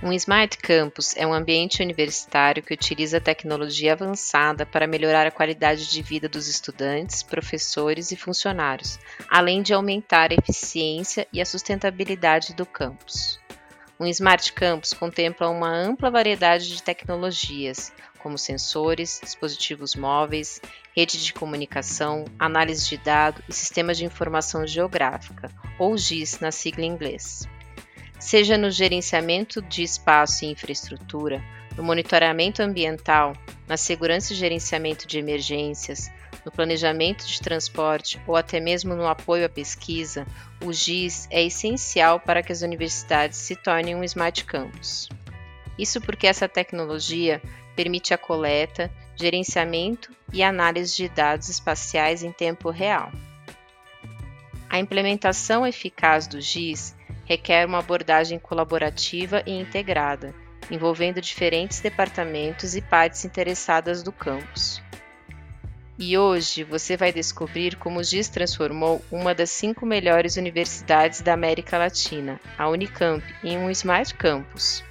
Um Smart Campus é um ambiente universitário que utiliza tecnologia avançada para melhorar a qualidade de vida dos estudantes, professores e funcionários, além de aumentar a eficiência e a sustentabilidade do campus. Um Smart Campus contempla uma ampla variedade de tecnologias, como sensores, dispositivos móveis, rede de comunicação, análise de dados e sistemas de informação geográfica, ou GIS na sigla em inglês seja no gerenciamento de espaço e infraestrutura, no monitoramento ambiental, na segurança e gerenciamento de emergências, no planejamento de transporte ou até mesmo no apoio à pesquisa, o GIS é essencial para que as universidades se tornem um Smart Campus. Isso porque essa tecnologia permite a coleta, gerenciamento e análise de dados espaciais em tempo real. A implementação eficaz do GIS requer uma abordagem colaborativa e integrada, envolvendo diferentes departamentos e partes interessadas do campus. E hoje você vai descobrir como o GIS transformou uma das cinco melhores universidades da América Latina, a Unicamp, em um Smart Campus.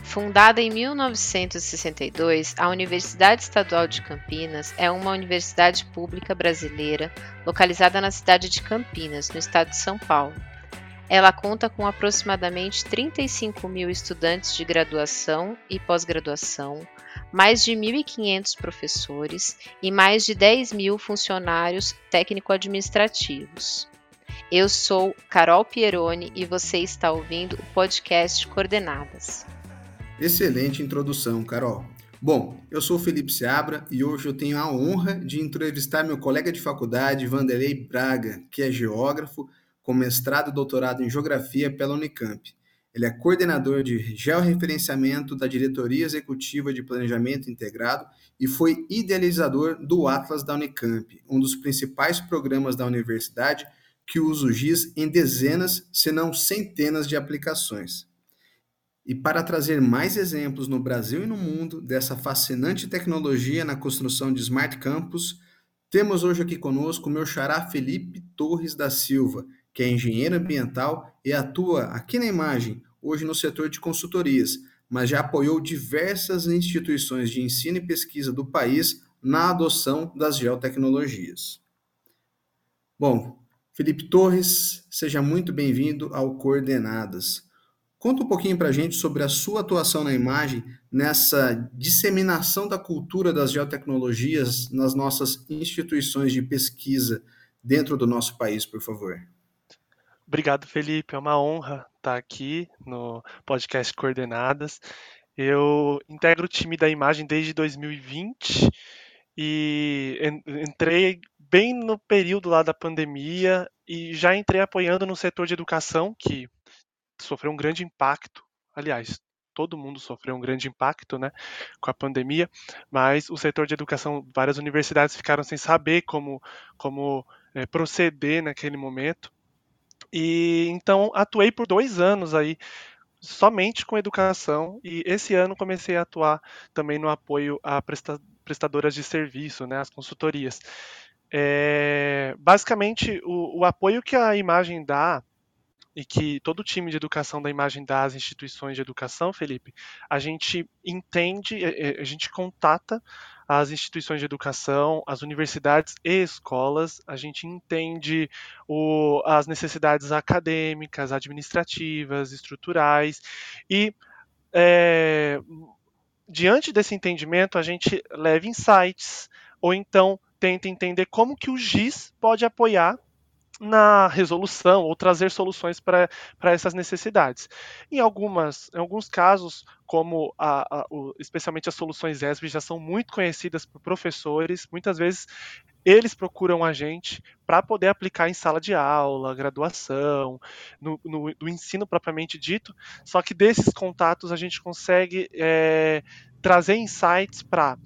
Fundada em 1962, a Universidade Estadual de Campinas é uma universidade pública brasileira localizada na cidade de Campinas, no estado de São Paulo. Ela conta com aproximadamente 35 mil estudantes de graduação e pós-graduação, mais de 1.500 professores e mais de 10 mil funcionários técnico-administrativos. Eu sou Carol Pieroni e você está ouvindo o podcast Coordenadas. Excelente introdução, Carol. Bom, eu sou Felipe Seabra e hoje eu tenho a honra de entrevistar meu colega de faculdade, Vanderlei Braga, que é geógrafo, com mestrado e doutorado em Geografia pela Unicamp. Ele é coordenador de georreferenciamento da Diretoria Executiva de Planejamento Integrado e foi idealizador do Atlas da Unicamp, um dos principais programas da universidade que usa o GIS em dezenas, se não centenas de aplicações. E para trazer mais exemplos no Brasil e no mundo dessa fascinante tecnologia na construção de Smart Campus, temos hoje aqui conosco o meu xará Felipe Torres da Silva, que é engenheiro ambiental e atua aqui na imagem, hoje no setor de consultorias, mas já apoiou diversas instituições de ensino e pesquisa do país na adoção das geotecnologias. Bom, Felipe Torres, seja muito bem-vindo ao Coordenadas. Conta um pouquinho para a gente sobre a sua atuação na imagem nessa disseminação da cultura das geotecnologias nas nossas instituições de pesquisa dentro do nosso país, por favor. Obrigado, Felipe. É uma honra estar aqui no podcast Coordenadas. Eu integro o time da imagem desde 2020 e entrei bem no período lá da pandemia e já entrei apoiando no setor de educação, que sofreu um grande impacto. Aliás, todo mundo sofreu um grande impacto né, com a pandemia, mas o setor de educação, várias universidades ficaram sem saber como, como é, proceder naquele momento. E então atuei por dois anos aí somente com educação e esse ano comecei a atuar também no apoio a presta prestadoras de serviço, né, as consultorias. É, basicamente, o, o apoio que a imagem dá e que todo o time de educação da imagem dá às instituições de educação, Felipe, a gente entende, é, é, a gente contata as instituições de educação, as universidades e escolas, a gente entende o, as necessidades acadêmicas, administrativas, estruturais e é, diante desse entendimento a gente leva insights ou então tenta entender como que o GIS pode apoiar na resolução ou trazer soluções para essas necessidades. Em, algumas, em alguns casos, como a, a, o, especialmente as soluções ESB já são muito conhecidas por professores, muitas vezes eles procuram a gente para poder aplicar em sala de aula, graduação, no, no, no, ensino propriamente dito. Só que desses contatos a gente consegue é, trazer insights para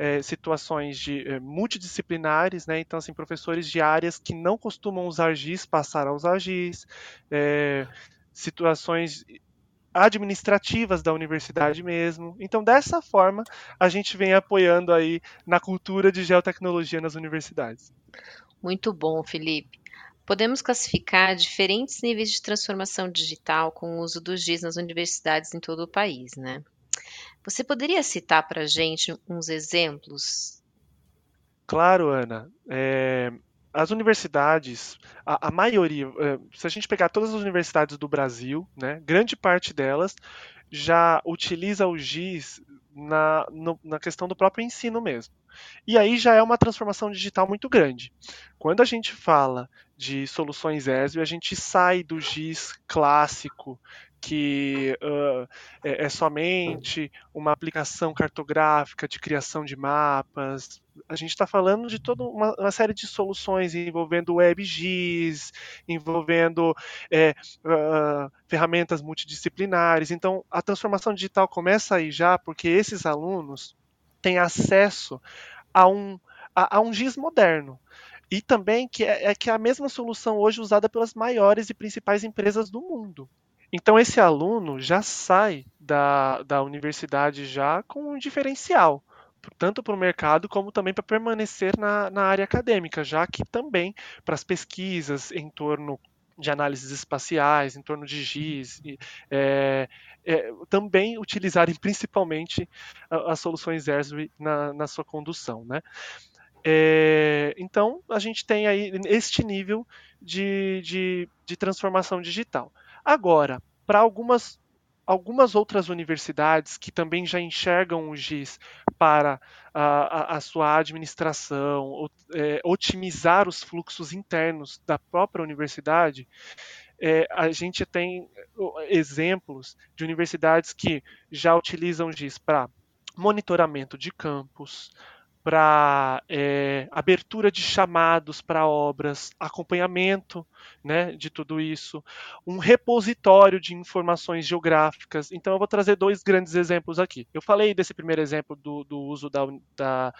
é, situações de é, multidisciplinares, né? Então, assim, professores de áreas que não costumam usar GIS passaram a usar GIS, é, situações administrativas da universidade mesmo. Então, dessa forma, a gente vem apoiando aí na cultura de geotecnologia nas universidades. Muito bom, Felipe. podemos classificar diferentes níveis de transformação digital com o uso do GIS nas universidades em todo o país, né? Você poderia citar para a gente uns exemplos? Claro, Ana. É, as universidades, a, a maioria, é, se a gente pegar todas as universidades do Brasil, né, grande parte delas já utiliza o GIS na, no, na questão do próprio ensino mesmo. E aí já é uma transformação digital muito grande. Quando a gente fala de soluções ESB, a gente sai do GIS clássico, que uh, é, é, somente uma aplicação cartográfica de criação de mapas. A gente está falando de toda uma, uma, série de soluções envolvendo WebGIS, envolvendo é, uh, ferramentas multidisciplinares. Então, a transformação digital começa aí já, porque esses alunos têm acesso a um, a, a um GIS moderno e também que é, é, que é a mesma solução hoje usada pelas maiores e principais empresas do mundo. Então esse aluno já sai da, da universidade já com um diferencial, tanto para o mercado como também para permanecer na, na área acadêmica, já que também para as pesquisas em torno de análises espaciais, em torno de GIS, é, é, também utilizarem principalmente as soluções ERSB na, na sua condução. Né? É, então, a gente tem aí este nível de, de, de transformação digital. Agora, para algumas algumas outras universidades que também já enxergam o GIS para a, a, a sua administração, é, otimizar os fluxos internos da própria universidade, é, a gente tem exemplos de universidades que já utilizam o GIS para monitoramento de campus, para é, abertura de chamados para obras, acompanhamento né, de tudo isso, um repositório de informações geográficas. Então, eu vou trazer dois grandes exemplos aqui. Eu falei desse primeiro exemplo do, do uso da, da,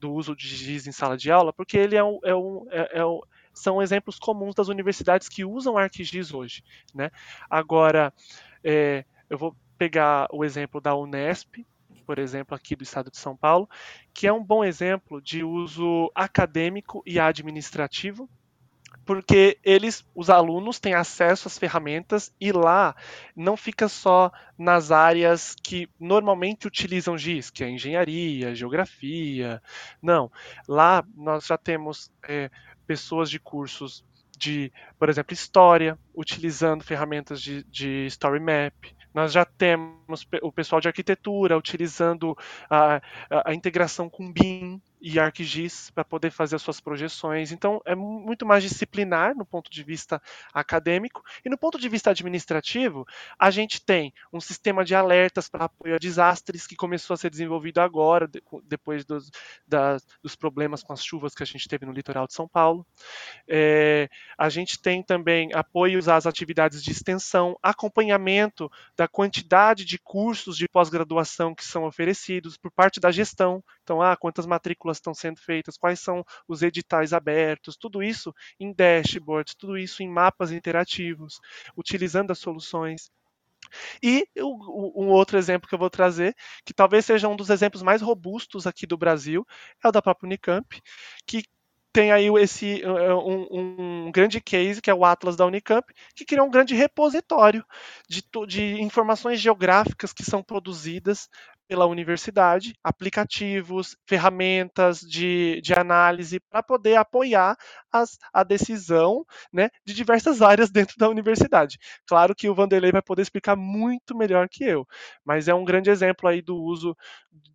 do uso de GIS em sala de aula, porque ele é um, é um, é, é um são exemplos comuns das universidades que usam ArcGIS hoje. Né? Agora, é, eu vou pegar o exemplo da Unesp, por exemplo, aqui do estado de São Paulo, que é um bom exemplo de uso acadêmico e administrativo, porque eles, os alunos, têm acesso às ferramentas e lá não fica só nas áreas que normalmente utilizam GIS, que é engenharia, geografia. Não, lá nós já temos é, pessoas de cursos de, por exemplo, história, utilizando ferramentas de, de story map, nós já temos o pessoal de arquitetura utilizando a, a, a integração com BIM e ArcGIS para poder fazer as suas projeções. Então, é muito mais disciplinar no ponto de vista acadêmico. E no ponto de vista administrativo, a gente tem um sistema de alertas para apoio a desastres que começou a ser desenvolvido agora, depois dos, das, dos problemas com as chuvas que a gente teve no litoral de São Paulo. É, a gente tem também apoios às atividades de extensão, acompanhamento da da quantidade de cursos de pós-graduação que são oferecidos por parte da gestão. Então, ah, quantas matrículas estão sendo feitas, quais são os editais abertos, tudo isso em dashboards, tudo isso em mapas interativos, utilizando as soluções. E um outro exemplo que eu vou trazer, que talvez seja um dos exemplos mais robustos aqui do Brasil, é o da própria Unicamp, que tem aí esse um, um, grande case que é o Atlas da Unicamp, que criou um grande repositório de, de informações geográficas que são produzidas pela universidade, aplicativos, ferramentas de, de análise para poder apoiar as, a decisão né, de diversas áreas dentro da universidade. Claro que o Vanderlei vai poder explicar muito melhor que eu, mas é um grande exemplo aí do uso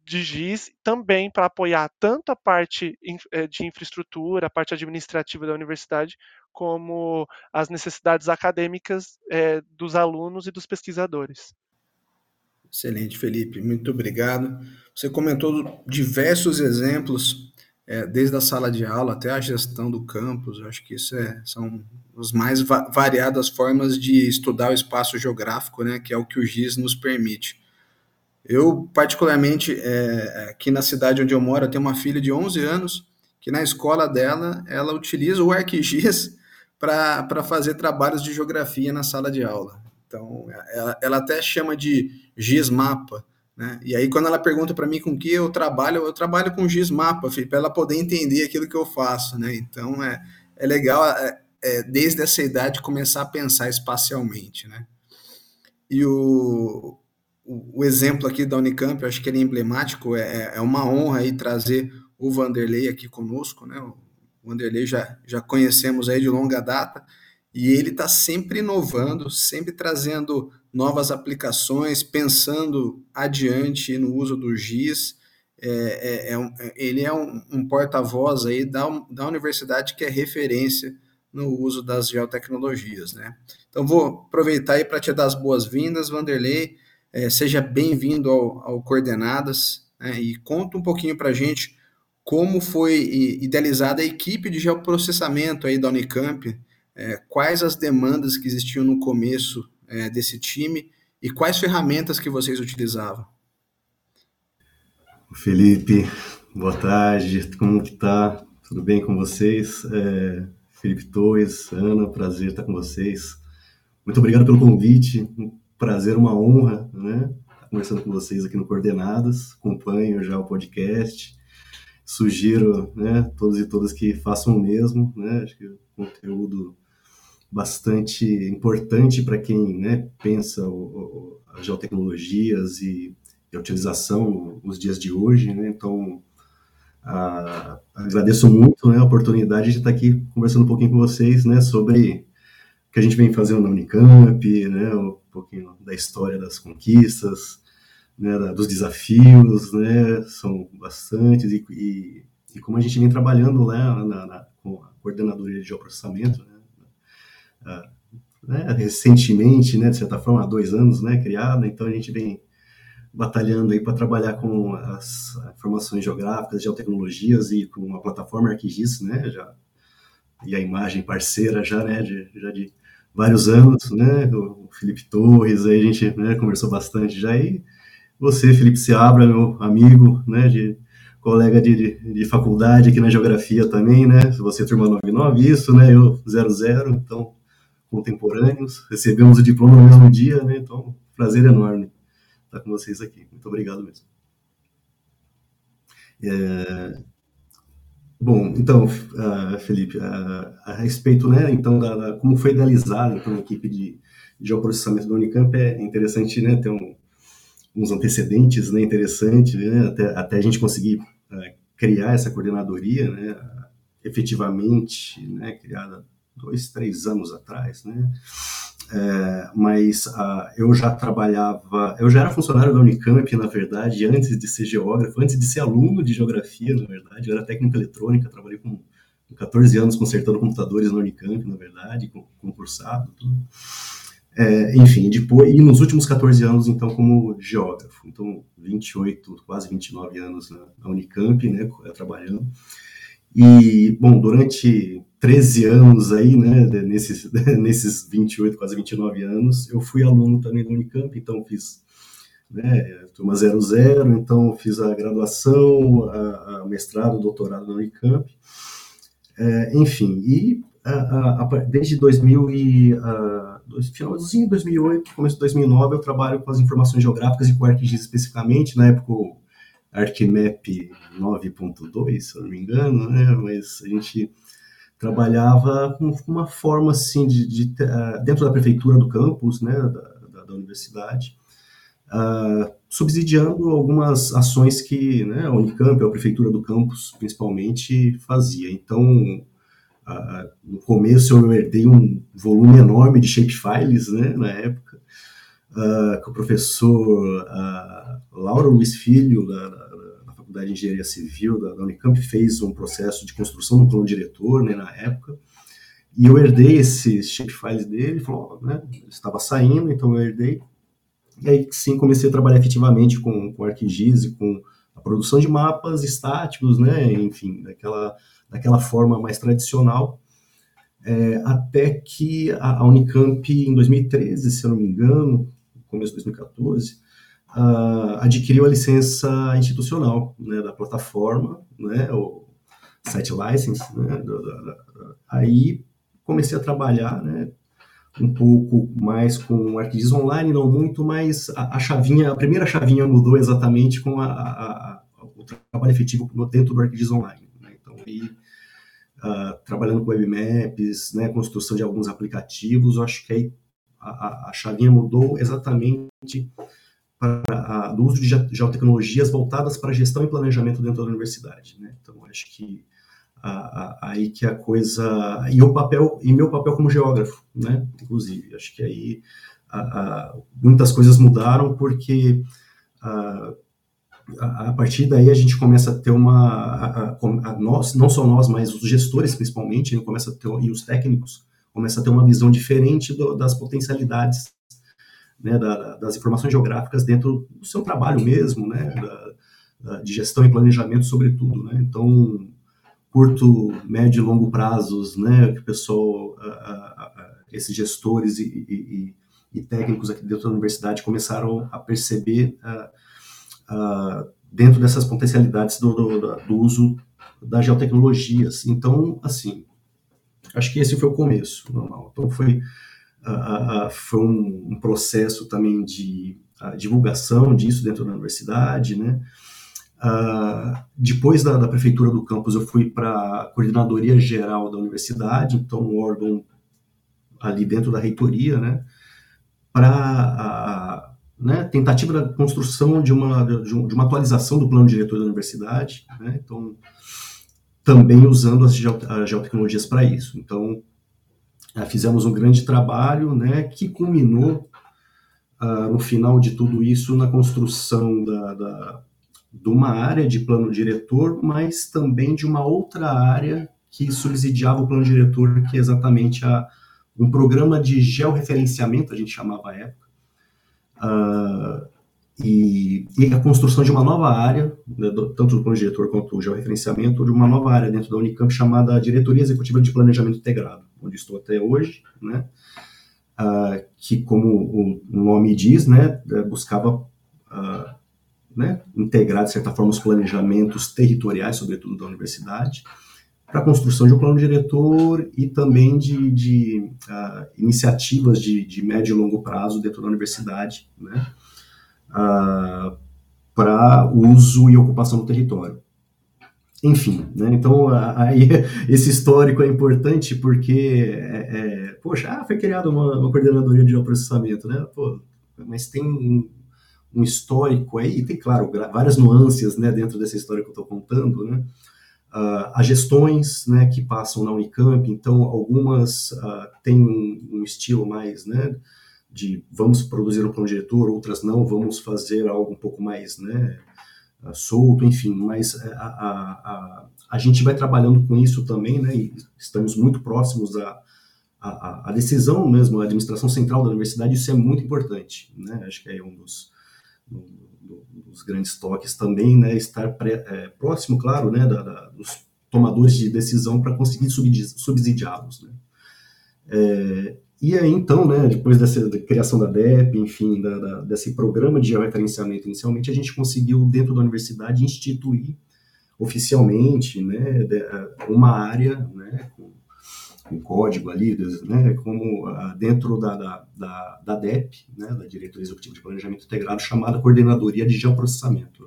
de GIS também para apoiar tanto a parte eh, de infraestrutura, a parte administrativa da universidade, como as necessidades acadêmicas é, dos alunos e dos pesquisadores. Excelente, Felipe, muito obrigado. Você comentou diversos exemplos, é, desde a sala de aula até a gestão do campus. Eu acho que isso é, são as mais va variadas formas de estudar o espaço geográfico, né, que é o que o GIS nos permite. Eu, particularmente, é, aqui na cidade onde eu moro, eu tenho uma filha de 11 anos, que na escola dela, ela utiliza o ArcGIS para fazer trabalhos de geografia na sala de aula. Então, ela, ela até chama de GIS-mapa, né? E aí, quando ela pergunta para mim com que eu trabalho, eu trabalho com GIS-mapa, para ela poder entender aquilo que eu faço, né? Então, é, é legal é, é, desde essa idade, começar a pensar espacialmente, né? E o, o, o exemplo aqui da Unicamp, eu acho que ele é emblemático, é, é uma honra aí trazer o Vanderlei aqui conosco, né? O Vanderlei já, já conhecemos aí de longa data, e ele está sempre inovando, sempre trazendo novas aplicações, pensando adiante no uso do GIS. É, é, é um, ele é um, um porta-voz aí da, da universidade que é referência no uso das geotecnologias, né? Então vou aproveitar aí para te dar as boas-vindas, Vanderlei. É, seja bem-vindo ao, ao, Coordenadas né? e conta um pouquinho para a gente como foi idealizada a equipe de geoprocessamento aí da Unicamp, é, quais as demandas que existiam no começo é, desse time e quais ferramentas que vocês utilizavam. Felipe, boa tarde, como que tá? Tudo bem com vocês? É, Felipe Torres, Ana, prazer estar com vocês. Muito obrigado pelo convite, um prazer, uma honra, né? Estar conversando com vocês aqui no Coordenadas, acompanho já o podcast, sugiro, né, todos e todas que façam o mesmo, né? Acho que o conteúdo bastante importante para quem né, pensa o, o, as geotecnologias e, e, a utilização nos dias de hoje. Né? Então, a, agradeço muito né, a oportunidade de estar aqui conversando um pouquinho com vocês né, sobre o que a gente vem fazendo na Unicamp, né, um pouquinho da história das conquistas, né, da, dos desafios, né, são bastantes, e, e, e, como a gente vem trabalhando lá na, na, com a coordenadoria de geoprocessamento, né, né, recentemente, né, de certa forma, há dois anos, né, criada, então a gente vem batalhando aí para trabalhar com as informações geográficas, geotecnologias e com uma plataforma ArcGIS, né, já, e a imagem parceira já, né, de, já de vários anos, né, o Felipe Torres, aí a gente né, conversou bastante já, e você, Felipe Seabra, meu amigo, né, de colega de, de, de, faculdade aqui na geografia também, né, você turma 99, isso, né, eu 00, então contemporâneos, recebemos o diploma no mesmo dia, né? Então, prazer enorme estar com vocês aqui. Muito obrigado mesmo. É... Bom, então, uh, Felipe, uh, a respeito, né, então, da, da, como foi idealizada então, a equipe de, geoprocessamento da Unicamp, é interessante, né, ter um, uns antecedentes, né, interessante, né, até, até a gente conseguir uh, criar essa coordenadoria, né, efetivamente, né, criada dois, três anos atrás, né? É, mas uh, eu já trabalhava, eu já era funcionário da Unicamp, na verdade, antes de ser geógrafo, antes de ser aluno de geografia, na verdade, eu era técnico eletrônica, trabalhei com, com 14 anos consertando computadores na Unicamp, na verdade, concursado, tudo. É, enfim, depois, e nos últimos 14 anos, então, como geógrafo, então, 28, quase 29 anos na, na Unicamp, né, trabalhando, e, bom, durante 13 anos aí, né, nesses, nesses 28, quase 29 anos, eu fui aluno também da Unicamp, então fiz né, turma 00, então fiz a graduação, a, a mestrado, doutorado na Unicamp, é, enfim, e a, a, desde 2000 e, a, finalzinho de 2008, começo de 2009, eu trabalho com as informações geográficas e com ArcGIS especificamente, na época ArcMap 9.2, se eu não me engano, né? mas a gente trabalhava com uma forma assim de, de uh, dentro da prefeitura do campus, né, da, da, da universidade, uh, subsidiando algumas ações que né, a Unicamp, a prefeitura do campus, principalmente, fazia. Então, uh, no começo eu herdei um volume enorme de shapefiles, né, na época, uh, que o professor Lauro Luiz Filho, da, da, Faculdade de Engenharia Civil da, da, Unicamp, fez um processo de construção do plano diretor, né, na época, e eu herdei esses shapefiles dele, falou, né, estava saindo, então eu herdei, e aí sim comecei a trabalhar efetivamente com, com ArcGIS e com a produção de mapas estáticos, né, enfim, daquela, daquela forma mais tradicional, é, até que a, a Unicamp, em 2013, se eu não me engano, começo de 2014, uh, adquiriu a licença institucional né, da plataforma, né, o site license, né, aí comecei a trabalhar, né, um pouco mais com ArcGIS Online, não muito, mas a, a, chavinha, a primeira chavinha mudou exatamente com a, a, o trabalho efetivo dentro do ArcGIS Online. Né? Então, aí, uh, trabalhando com webmaps, né, construção de alguns aplicativos, eu acho que aí a, a chavinha mudou exatamente para a, do uso de geotecnologias voltadas para gestão e planejamento dentro da universidade. Né? Então, acho que a, a, aí que a coisa e o papel e meu papel como geógrafo, né? Inclusive, acho que aí muitas coisas mudaram porque a, partir daí a gente começa a ter uma a, a, nós não só nós mas os gestores principalmente né, começa a ter, e os técnicos começa a ter uma visão diferente do, das potencialidades né, da, das informações geográficas dentro do seu trabalho mesmo né da, da, de gestão e planejamento sobretudo né então curto médio e longo prazos né que o pessoal esses gestores e, e, e, técnicos aqui dentro da universidade começaram a perceber dentro dessas potencialidades do, do, do, uso das geotecnologias. Então, assim, acho que esse foi o começo, normal. Então, foi, foi um, um, processo também de divulgação disso dentro da universidade, né? depois da, da, prefeitura do campus, eu fui para a coordenadoria geral da universidade, então um órgão ali dentro da reitoria, né? Para né, tentativa da construção de uma, de uma atualização do plano diretor da universidade, né, então, também usando as, geotecnologias para isso. Então, fizemos um grande trabalho né, que culminou, uh, no final de tudo isso, na construção da, da, de uma área de plano diretor, mas também de uma outra área que subsidiava o plano diretor, que é exatamente a, um programa de georreferenciamento, a gente chamava a época, Uh, e, e, a construção de uma nova área, né, do, tanto do plano diretor quanto do georreferenciamento, de uma nova área dentro da Unicamp chamada Diretoria Executiva de Planejamento Integrado, onde estou até hoje, né, uh, que, como o nome diz, né, é, buscava uh, né, integrar, de certa forma, os planejamentos territoriais, sobretudo da universidade, para a construção de um plano diretor e também de, de uh, iniciativas de, de, médio e longo prazo dentro da universidade, né, uh, para uso e ocupação do território. Enfim, né, então aí esse histórico é importante porque, é, é, poxa, ah, foi criada uma, uma, coordenadoria de geoprocessamento, né, Pô, mas tem um, um histórico aí, e tem, claro, várias nuances né, dentro dessa história que eu estou contando, né, Uh, as gestões né, que passam na Unicamp, então algumas uh, têm um, um, estilo mais né, de vamos produzir um plano diretor, outras não, vamos fazer algo um pouco mais né, uh, solto, enfim, mas a, a, a, a, gente vai trabalhando com isso também, né, e estamos muito próximos à, à, decisão mesmo, a administração central da universidade, isso é muito importante, né, acho que é um dos, dos grandes toques também, né, estar pré, é, próximo, claro, né, da, da, dos tomadores de decisão para conseguir subsidiá-los. Né. É, e aí, então, né, depois dessa criação da DEP, enfim, da, da, desse programa de georreferenciamento inicialmente, a gente conseguiu, dentro da universidade, instituir oficialmente né, uma área né, com um código ali, né, como dentro da, da, da, da, DEP, né, da Diretoria Executiva de Planejamento Integrado, chamada Coordenadoria de Geoprocessamento,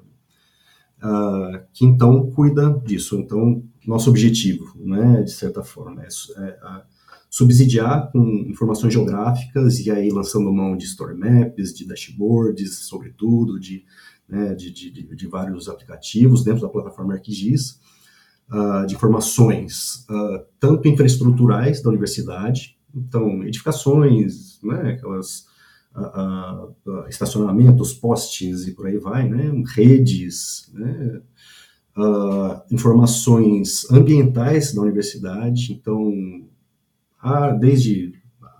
uh, que então cuida disso. Então, nosso objetivo, né, de certa forma, é, é subsidiar com informações geográficas e aí lançando mão de story maps, de dashboards, sobretudo, de, né, de, de, de, vários aplicativos dentro da plataforma ArcGIS, uh, de informações, uh, tanto infraestruturais da universidade, então, edificações, né, aquelas uh, estacionamentos, postes e por aí vai, né, redes, né, informações ambientais da universidade, então, desde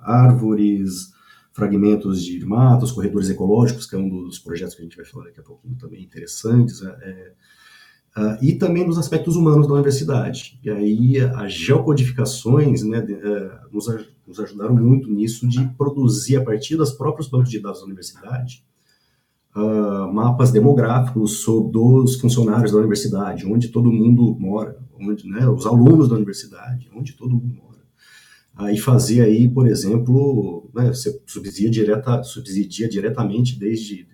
árvores, fragmentos de matos, corredores ecológicos, que é um dos projetos que a gente vai falar daqui a pouquinho também interessantes, é, é Uh, e também nos aspectos humanos da universidade. E aí as geocodificações né, de, uh, nos, nos, ajudaram muito nisso de produzir, a partir dos próprios bancos de dados da universidade, uh, mapas demográficos sobre, dos funcionários da universidade, onde todo mundo mora, onde, né, os alunos da universidade, onde todo mundo mora. Aí fazia aí, por exemplo, né, você subsidia, direta, subsidia diretamente desde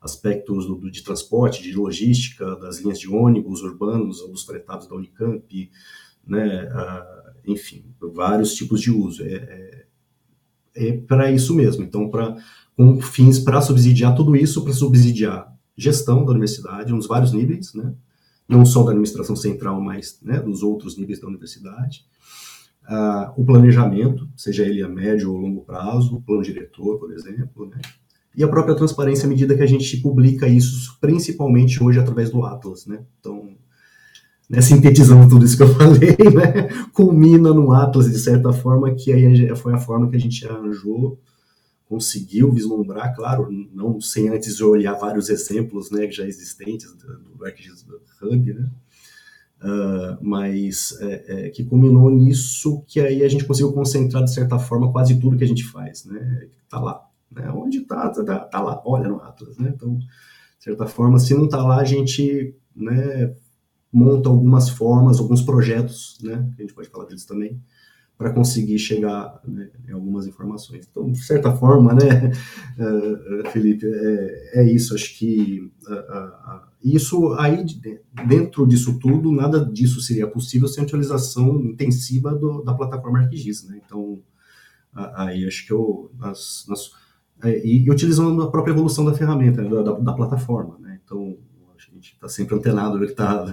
aspectos do, de transporte, de logística, das linhas de ônibus urbanos, os fretados da Unicamp, né? Uh, enfim, vários tipos de uso. É, é, é para isso mesmo. Então, para com fins para subsidiar tudo isso, para subsidiar gestão da universidade nos vários níveis, né? não só da administração central, mas né, dos outros níveis da universidade. Uh, o planejamento, seja ele a médio ou longo prazo, o plano diretor, por exemplo, né? e a própria transparência à medida que a gente publica isso, principalmente hoje através do Atlas. Né? Então, né, sintetizando tudo isso que eu falei, né, culmina no Atlas, de certa forma, que aí foi a forma que a gente arranjou conseguiu vislumbrar, claro, não sem antes olhar vários exemplos né, já existentes do, do ArcGIS Hub, né? Uh, mas é, é, que culminou nisso que aí a gente conseguiu concentrar de certa forma quase tudo que a gente faz, né? Tá lá, né? Onde tá, tá, tá, tá lá, olha no Atlas, né? Então, de certa forma, se não tá lá, a gente, né, monta algumas formas, alguns projetos, né? A gente pode falar deles também, para conseguir chegar né, em algumas informações. Então, de certa forma, né, uh, Felipe, é, é, isso. Acho que isso aí, dentro disso tudo, nada disso seria possível sem a utilização intensiva do, da plataforma ArcGIS. Né? Então, aí acho que eu, nas, nas, é, e, e, utilizando a própria evolução da ferramenta, da, da, da plataforma. Né? Então, a gente está sempre antenado no que está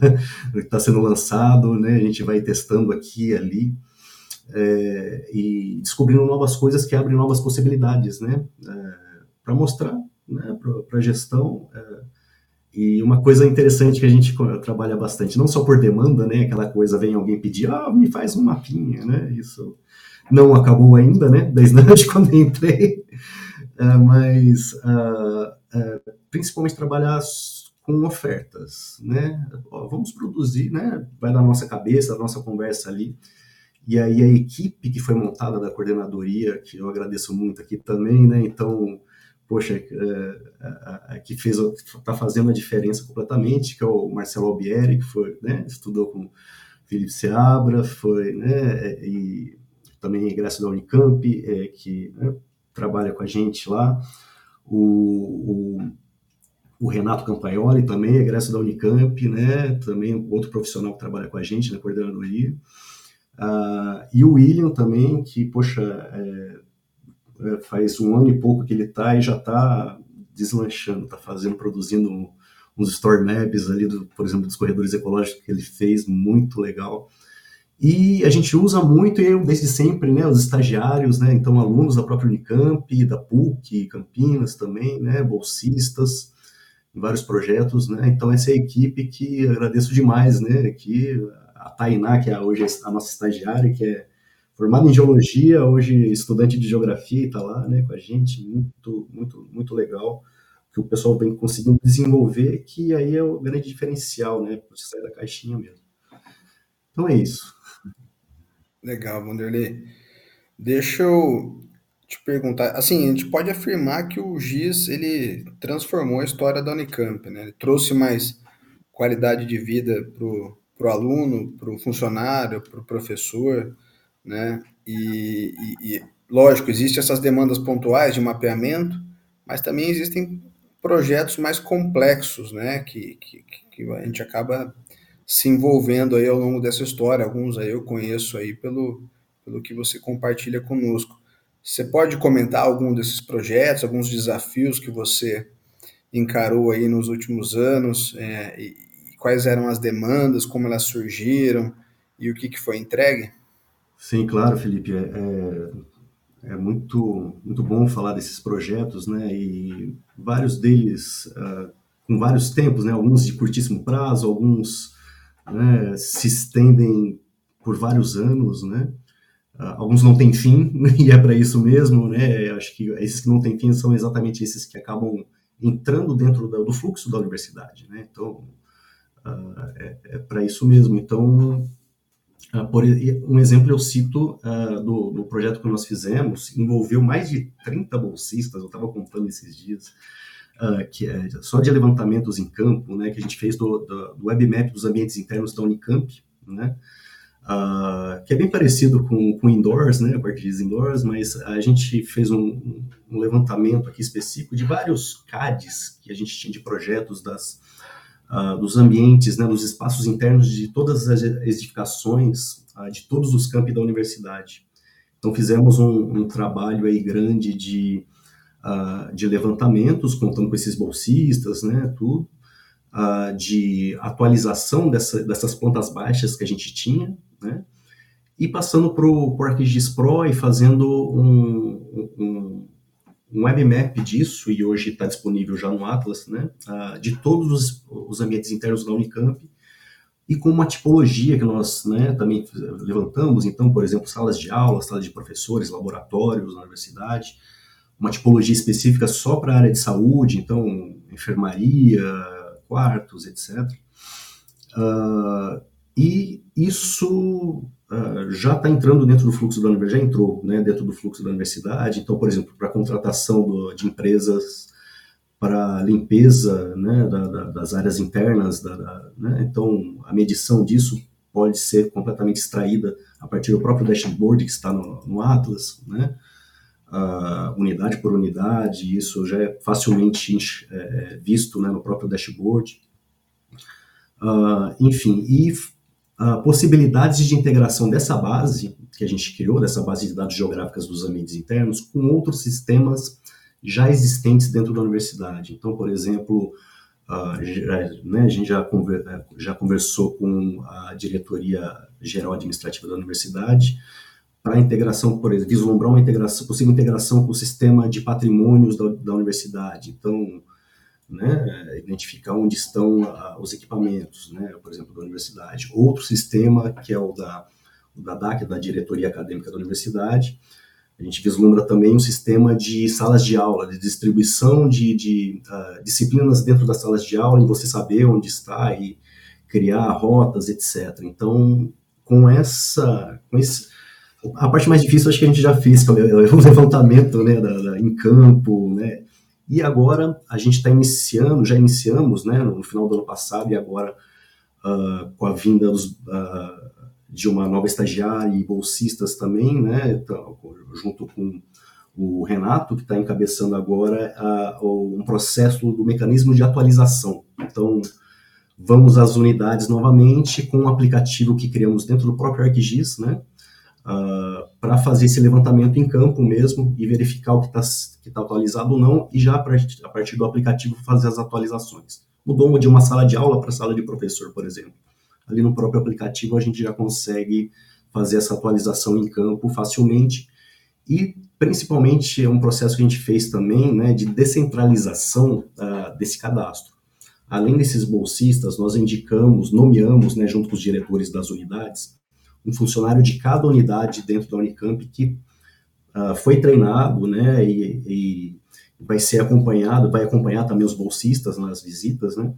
tá sendo lançado, né? a gente vai testando aqui e ali é, e descobrindo novas coisas que abrem novas possibilidades, né? É, para mostrar né, para a gestão. É, e uma coisa interessante que a gente trabalha bastante, não só por demanda, né? Aquela coisa, vem alguém pedir, ah, me faz um mapinha, né? Isso não acabou ainda, né? Desde quando entrei. É, mas uh, uh, principalmente trabalhar com ofertas, né? Vamos produzir, né? Vai da nossa cabeça, da nossa conversa ali e aí a equipe que foi montada da coordenadoria, que eu agradeço muito aqui também, né? Então, poxa, é, é, que fez, está fazendo a diferença completamente, que é o Marcelo Albieri, que foi, né? Estudou com Felipe Seabra, foi, né? E também ingresso da Unicamp, é, que né, trabalha com a gente lá. O, o, o Renato Campaioli também, egresso da Unicamp, né? Também outro profissional que trabalha com a gente na coordenadoria. Uh, e o William também, que, poxa, é, é, faz um ano e pouco que ele está e já está deslanchando, está fazendo, produzindo uns story maps ali, do, por exemplo, dos corredores ecológicos que ele fez, muito legal. E a gente usa muito, eu desde sempre, né, os estagiários, né, então alunos da própria Unicamp, da PUC, Campinas também, né, bolsistas, em vários projetos, né, então essa é a equipe que agradeço demais, né, que a Tainá, que é hoje a nossa estagiária, que é formada em geologia, hoje estudante de geografia, está lá né, com a gente, muito, muito, muito legal, que o pessoal vem conseguindo desenvolver, que aí é o grande diferencial, né, para sair da caixinha mesmo. Então é isso. Legal, Wanderlei. Deixa eu te perguntar, assim, a gente pode afirmar que o GIS, ele transformou a história da Unicamp, né? Ele trouxe mais qualidade de vida para para o aluno, para o funcionário, para o professor, né? E, e, e, lógico, existem essas demandas pontuais de mapeamento, mas também existem projetos mais complexos, né? Que, que, que a gente acaba se envolvendo aí ao longo dessa história. Alguns aí eu conheço aí pelo, pelo que você compartilha conosco. Você pode comentar algum desses projetos, alguns desafios que você encarou aí nos últimos anos é, quais eram as demandas, como elas surgiram e o que, que foi entregue? Sim, claro, Felipe. É, é, é muito, muito bom falar desses projetos, né? E vários deles uh, com vários tempos, né? Alguns de curtíssimo prazo, alguns né, se estendem por vários anos, né? Uh, alguns não têm fim, e é para isso mesmo, né? Acho que esses que não têm fim são exatamente esses que acabam entrando dentro do, fluxo da universidade, né? Então, é, é para isso mesmo. Então, uh, por um exemplo eu cito uh, do, do, projeto que nós fizemos, envolveu mais de 30 bolsistas, eu estava contando esses dias, que é só de levantamentos em campo, né, que a gente fez do, do, do webmap dos ambientes internos da Unicamp, né, Uh, que é bem parecido com, com indoors, né, parte de indoors, mas a gente fez um, um, levantamento aqui específico de vários CADs que a gente tinha de projetos das uh, dos ambientes, né, dos espaços internos de todas as edificações, uh, de todos os campi da universidade. Então fizemos um, um trabalho aí grande de, uh, de levantamentos, contando com esses bolsistas, né, tudo, de atualização dessa, dessas plantas baixas que a gente tinha, né, e passando para o ArcGIS Pro e fazendo um, um, um webmap disso, e hoje está disponível já no Atlas, né, uh, de todos os, os, ambientes internos da Unicamp, e com uma tipologia que nós né, também levantamos, então, por exemplo, salas de aula, salas de professores, laboratórios na universidade, uma tipologia específica só para a área de saúde, então, enfermaria, quartos, etc. Uh, ah, e isso uh, já está entrando dentro do fluxo da universidade, já entrou né, dentro do fluxo da universidade. Então, por exemplo, para contratação do, de empresas para limpeza né, da, da, das áreas internas, da, né, então a medição disso pode ser completamente extraída a partir do próprio dashboard que está no, no Atlas, né, uh, unidade por unidade, isso já é facilmente é, visto né, no próprio dashboard. Uh, enfim, e uh, possibilidades de integração dessa base que a gente criou, dessa base de dados geográficas dos ambientes internos, com outros sistemas já existentes dentro da universidade. Então, por exemplo, uh, já, né, a gente já, conver, é, já conversou com a diretoria geral administrativa da universidade para a integração, por exemplo, vislumbrar uma integração, possível integração com o sistema de patrimônios da, da universidade. Então, né, identificar onde estão uh, os equipamentos, né, por exemplo, da universidade. Outro sistema, que é o da, o da DAC, da Diretoria Acadêmica da Universidade, a gente vislumbra também um sistema de salas de aula, de distribuição de, de uh, disciplinas dentro das salas de aula, e você saber onde está e criar rotas, etc. Então, com essa, com esse, a parte mais difícil acho que a gente já fez, é o levantamento né, da, da, em campo, né, e agora a gente está iniciando, já iniciamos, né, no final do ano passado e agora uh, com a vinda dos, uh, de uma nova estagiária e bolsistas também, né, então, junto com o Renato, que está encabeçando agora uh, um processo do mecanismo de atualização. Então, vamos às unidades novamente com um aplicativo que criamos dentro do próprio ArcGIS, né, ah, para fazer esse levantamento em campo mesmo e verificar o que está que tá atualizado ou não, e já a partir, a partir do aplicativo fazer as atualizações. Mudou de uma sala de aula para sala de professor, por exemplo. Ali no próprio aplicativo a gente já consegue fazer essa atualização em campo facilmente e principalmente é um processo que a gente fez também né, de descentralização uh, desse cadastro. Além desses bolsistas, nós indicamos, nomeamos, né, junto com os diretores das unidades, um funcionário de cada unidade dentro da Unicamp que uh, foi treinado, né, e, e, vai ser acompanhado, vai acompanhar também os bolsistas nas visitas, né.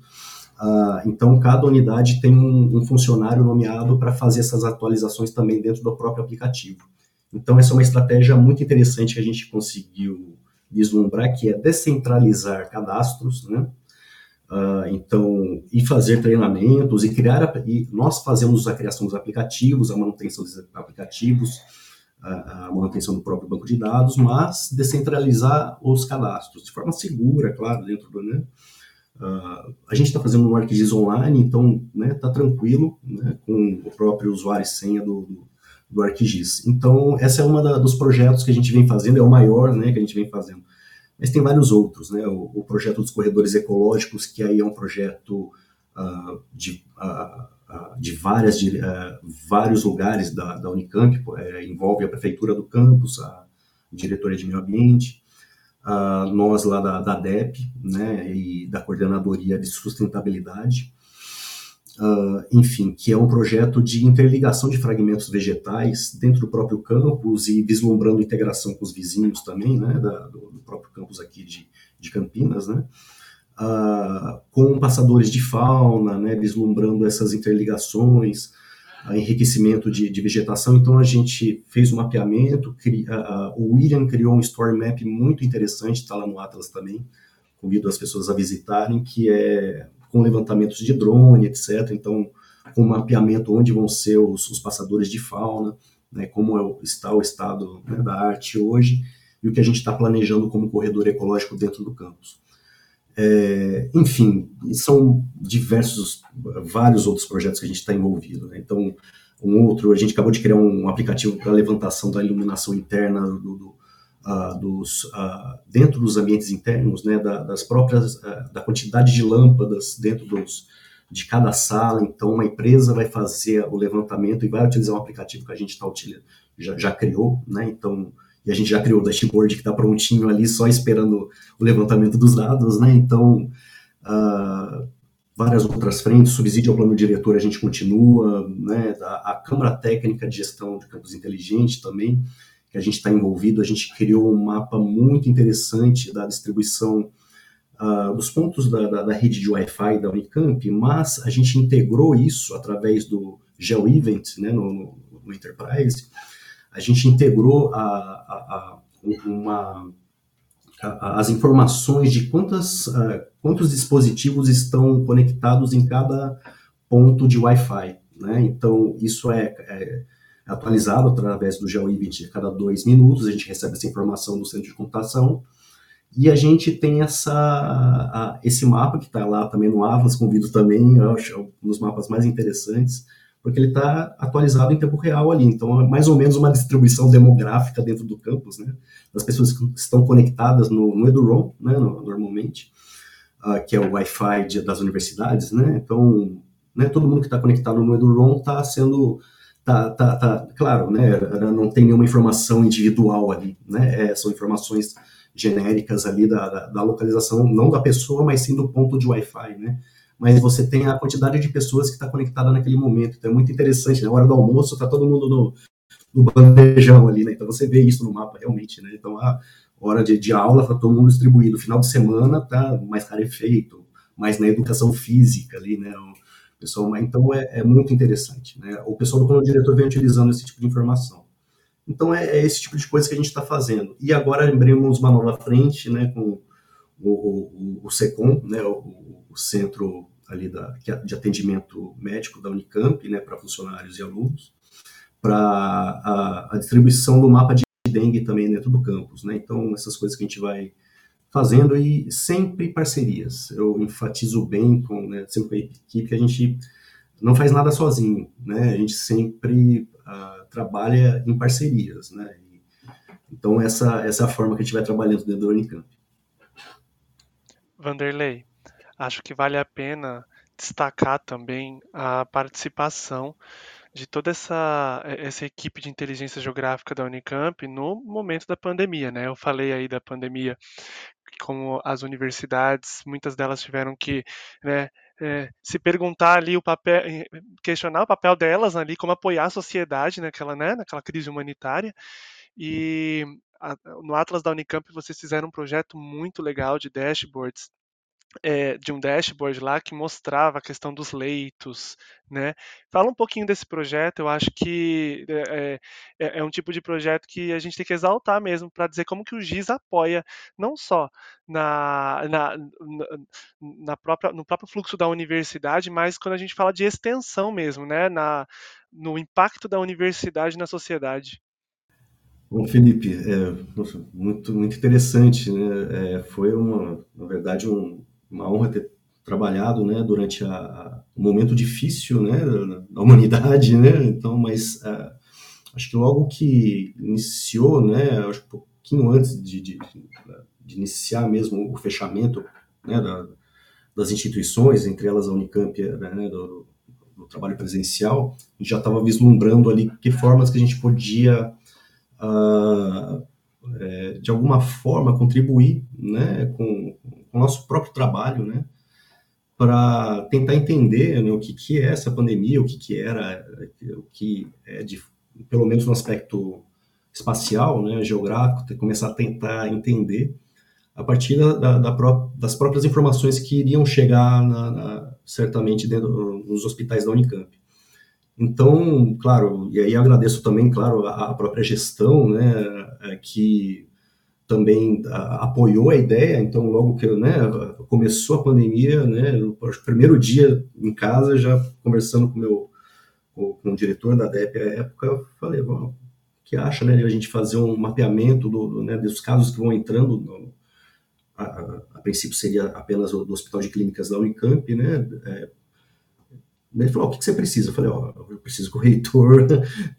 Uh, então, cada unidade tem um, um funcionário nomeado para fazer essas atualizações também dentro do próprio aplicativo. Então, essa é uma estratégia muito interessante que a gente conseguiu vislumbrar, que é descentralizar cadastros, né, Uh, então, e fazer treinamentos e criar, e nós fazemos a criação dos aplicativos, a manutenção dos aplicativos, a, a manutenção do próprio banco de dados, mas descentralizar os cadastros de forma segura, claro, dentro do, né? Uh, a gente está fazendo um ArcGIS online, então, né, tá tranquilo, né, com o próprio usuário e senha do, do, do ArcGIS. Então, essa é uma da, dos projetos que a gente vem fazendo, é o maior, né, que a gente vem fazendo mas tem vários outros, né? O, o, projeto dos corredores ecológicos, que aí é um projeto uh, de, uh, de, várias, de vários lugares da, da Unicamp, é, envolve a prefeitura do campus, a diretoria de meio ambiente, nós lá da, da DEP, né, e da coordenadoria de sustentabilidade, Uh, enfim, que é um projeto de interligação de fragmentos vegetais dentro do próprio campus e vislumbrando integração com os vizinhos também, né, da, do, do, próprio campus aqui de, de Campinas, né, uh, com passadores de fauna, né, vislumbrando essas interligações, uh, enriquecimento de, de, vegetação. Então a gente fez um mapeamento, cri, o William criou um story map muito interessante, está lá no Atlas também, convido as pessoas a visitarem, que é com levantamentos de drone, etc. Então, com mapeamento onde vão ser os, os passadores de fauna, né, como é, está o estado né, da arte hoje e o que a gente está planejando como corredor ecológico dentro do campus. É, enfim, são diversos, vários outros projetos que a gente está envolvido. Né? Então, um outro, a gente acabou de criar um aplicativo para levantação da iluminação interna do, do uh, dos, uh, dentro dos ambientes internos, né, da, das próprias, uh, da quantidade de lâmpadas dentro dos, de cada sala. Então, uma empresa vai fazer o levantamento e vai utilizar um aplicativo que a gente tá utilizando, já, já criou, né? Então, e a gente já criou o dashboard que está prontinho ali, só esperando o levantamento dos dados, né? Então, uh, várias outras frentes, subsídio ao plano diretor a gente continua, né? A, a Câmara Técnica de Gestão de Campos Inteligente também, que a gente está envolvido, a gente criou um mapa muito interessante da distribuição uh, dos pontos da, da, da, rede de Wi-Fi da Unicamp, mas a gente integrou isso através do GeoEvent, né, no, no Enterprise, a gente integrou a, a, a uma, as informações de quantas, uh, quantos dispositivos estão conectados em cada ponto de Wi-Fi. Né? Então, isso é, é atualizado através do GeoEvent a cada dois minutos, a gente recebe essa informação do centro de computação, e a gente tem essa, a, esse mapa que está lá também no Atlas, convido também, eu acho um dos mapas mais interessantes, porque ele está atualizado em tempo real ali. Então, é mais ou menos uma distribuição demográfica dentro do campus, né? Das pessoas que estão conectadas no, no EduROM, né? No, normalmente, uh, que é o Wi-Fi de, das universidades, né? Então, né, todo mundo que está conectado no EduROM está sendo... Tá, tá, tá, claro, né? Não tem nenhuma informação individual ali, né? É, são informações genéricas ali da, da, da localização, não da pessoa, mas sim do ponto de Wi-Fi, né? mas você tem a quantidade de pessoas que está conectada naquele momento. Então é muito interessante, na hora do almoço está todo mundo no, no, bandejão ali, né? Então você vê isso no mapa realmente, né? Então a hora de, de aula está todo mundo distribuído. Final de semana está mais rarefeito, mais na educação física ali, né? Pessoal, então é, é muito interessante, né? O pessoal do plano diretor vem utilizando esse tipo de informação. Então é, é esse tipo de coisa que a gente está fazendo. E agora abrimos uma nova frente, né? Com o, o, o SECOM, né? O, o Centro ali da, de atendimento médico da Unicamp, né, para funcionários e alunos, para a, a, distribuição do mapa de dengue também dentro do campus, né? Então essas coisas que a gente vai fazendo e sempre parcerias. Eu enfatizo bem com né, sempre a equipe que a gente não faz nada sozinho, né? A gente sempre uh, trabalha em parcerias, né? E, então essa essa é a forma que a gente vai trabalhando dentro da Unicamp. Vanderlei, acho que vale a pena destacar também a participação de toda essa, essa equipe de inteligência geográfica da Unicamp no momento da pandemia, né? Eu falei aí da pandemia, como as universidades, muitas delas tiveram que, né, é, se perguntar ali o papel, questionar o papel delas ali, como apoiar a sociedade naquela, né, naquela crise humanitária. E a, no Atlas da Unicamp vocês fizeram um projeto muito legal de dashboards é, de um dashboard lá que mostrava a questão dos leitos, né? Fala um pouquinho desse projeto. Eu acho que é, é, é um tipo de projeto que a gente tem que exaltar mesmo para dizer como que o GIS apoia não só na, na, na, própria, no próprio fluxo da universidade, mas quando a gente fala de extensão mesmo, né? Na, no impacto da universidade na sociedade. Bom, Felipe, é, nossa, muito, muito interessante, né? É, foi uma, na verdade, um, uma honra ter trabalhado, né, durante a, a, um momento difícil, né, da humanidade, né, então, mas uh, acho que logo que iniciou, né, acho um pouquinho antes de, de, de iniciar mesmo o fechamento, né, da, das instituições, entre elas a Unicamp, né, do, do trabalho presencial, a gente já estava vislumbrando ali que formas que a gente podia uh, é, de alguma forma contribuir, né, com o nosso próprio trabalho, né, para tentar entender né, o que, que é essa pandemia, o que, que era, o que é de, pelo menos no aspecto espacial, né, geográfico, começar a tentar entender a partir da, da, das próprias informações que iriam chegar na, na, certamente dentro, nos hospitais da Unicamp. Então, claro, e aí agradeço também, claro, a, a própria gestão, né, é, que também a, apoiou a ideia, então logo que né, começou a pandemia, né, no primeiro dia em casa, já conversando com, meu, com, com o diretor da DEP à época, eu falei, o que acha né, de a gente fazer um mapeamento do, do, né, dos casos que vão entrando no, a, a, a, princípio seria apenas do Hospital de Clínicas da Unicamp, né? É, ele falou, o que, você precisa? Eu falei, ó, eu preciso que o reitor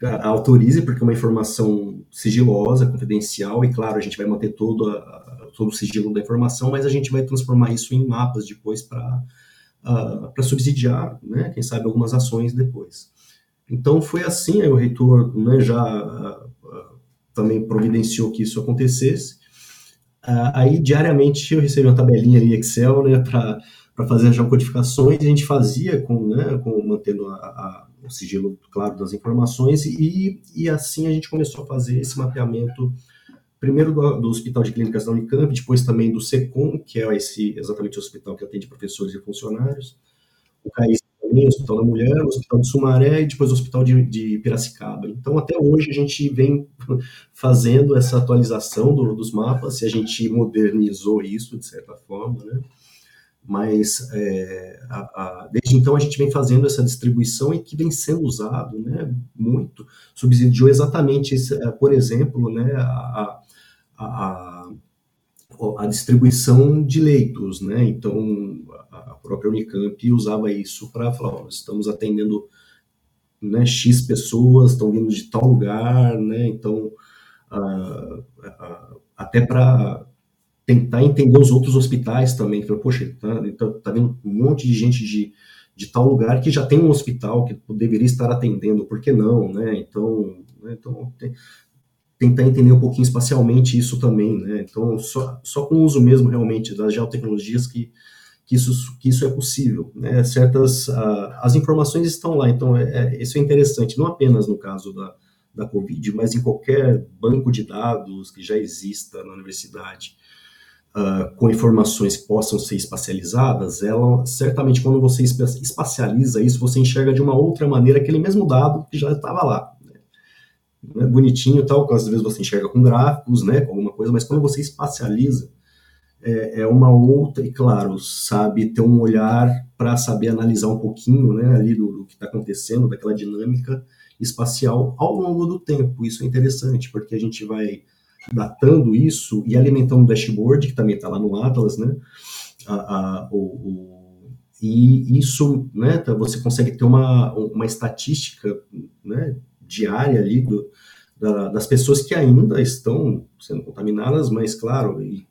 autorize, porque é uma informação sigilosa, confidencial, e claro, a gente vai manter todo, a, todo o sigilo da informação, mas a gente vai transformar isso em mapas depois para subsidiar, né, quem sabe, algumas ações depois. Então foi assim, aí o reitor né, já também providenciou que isso acontecesse. Aí diariamente eu recebi uma tabelinha em Excel né, para fazer as geocodificações, a gente fazia com, né, com mantendo a, a, o sigilo claro das informações, e, e assim a gente começou a fazer esse mapeamento primeiro do, do, Hospital de Clínicas da Unicamp, depois também do SECOM, que é esse exatamente o hospital que atende professores e funcionários, o CAIS também, o Hospital da Mulher, o Hospital de Sumaré e depois o Hospital de, de Piracicaba. Então, até hoje, a gente vem fazendo essa atualização do, dos mapas e a gente modernizou isso, de certa forma, né? Mas é, a, a, desde então a gente vem fazendo essa distribuição e que vem sendo usado né, muito. Subsidiou exatamente, esse, é, por exemplo, né, a, a, a distribuição de leitos. Né? Então, própria Unicamp usava isso para falar, ó, estamos atendendo né, X pessoas, estão vindo de tal lugar, né, então, uh, uh, até para tentar entender os outros hospitais também, que poxa, tá, tá, tá vindo um monte de gente de, de tal lugar que já tem um hospital que deveria estar atendendo, por que não, né, então, né, então tem, tentar entender um pouquinho espacialmente isso também, né, então só, só com o uso mesmo realmente das geotecnologias que que isso, que isso é possível. Né? Certas, uh, as informações estão lá, então é, é, isso é interessante, não apenas no caso da, da Covid, mas em qualquer banco de dados que já exista na universidade, uh, com informações que possam ser espacializadas, ela, certamente quando você espacializa isso, você enxerga de uma outra maneira aquele mesmo dado que já estava lá. Né? Bonitinho tal, às vezes você enxerga com gráficos, né, com alguma coisa, mas quando você espacializa, é, é uma outra, e claro, sabe ter um olhar para saber analisar um pouquinho né, ali do, do que está acontecendo, daquela dinâmica espacial ao longo do tempo. Isso é interessante, porque a gente vai datando isso e alimentando o dashboard, que também está lá no Atlas, né? A, a, o, o, e isso, né, tá, você consegue ter uma, uma estatística né, diária ali do, da, das pessoas que ainda estão sendo contaminadas, mas claro, e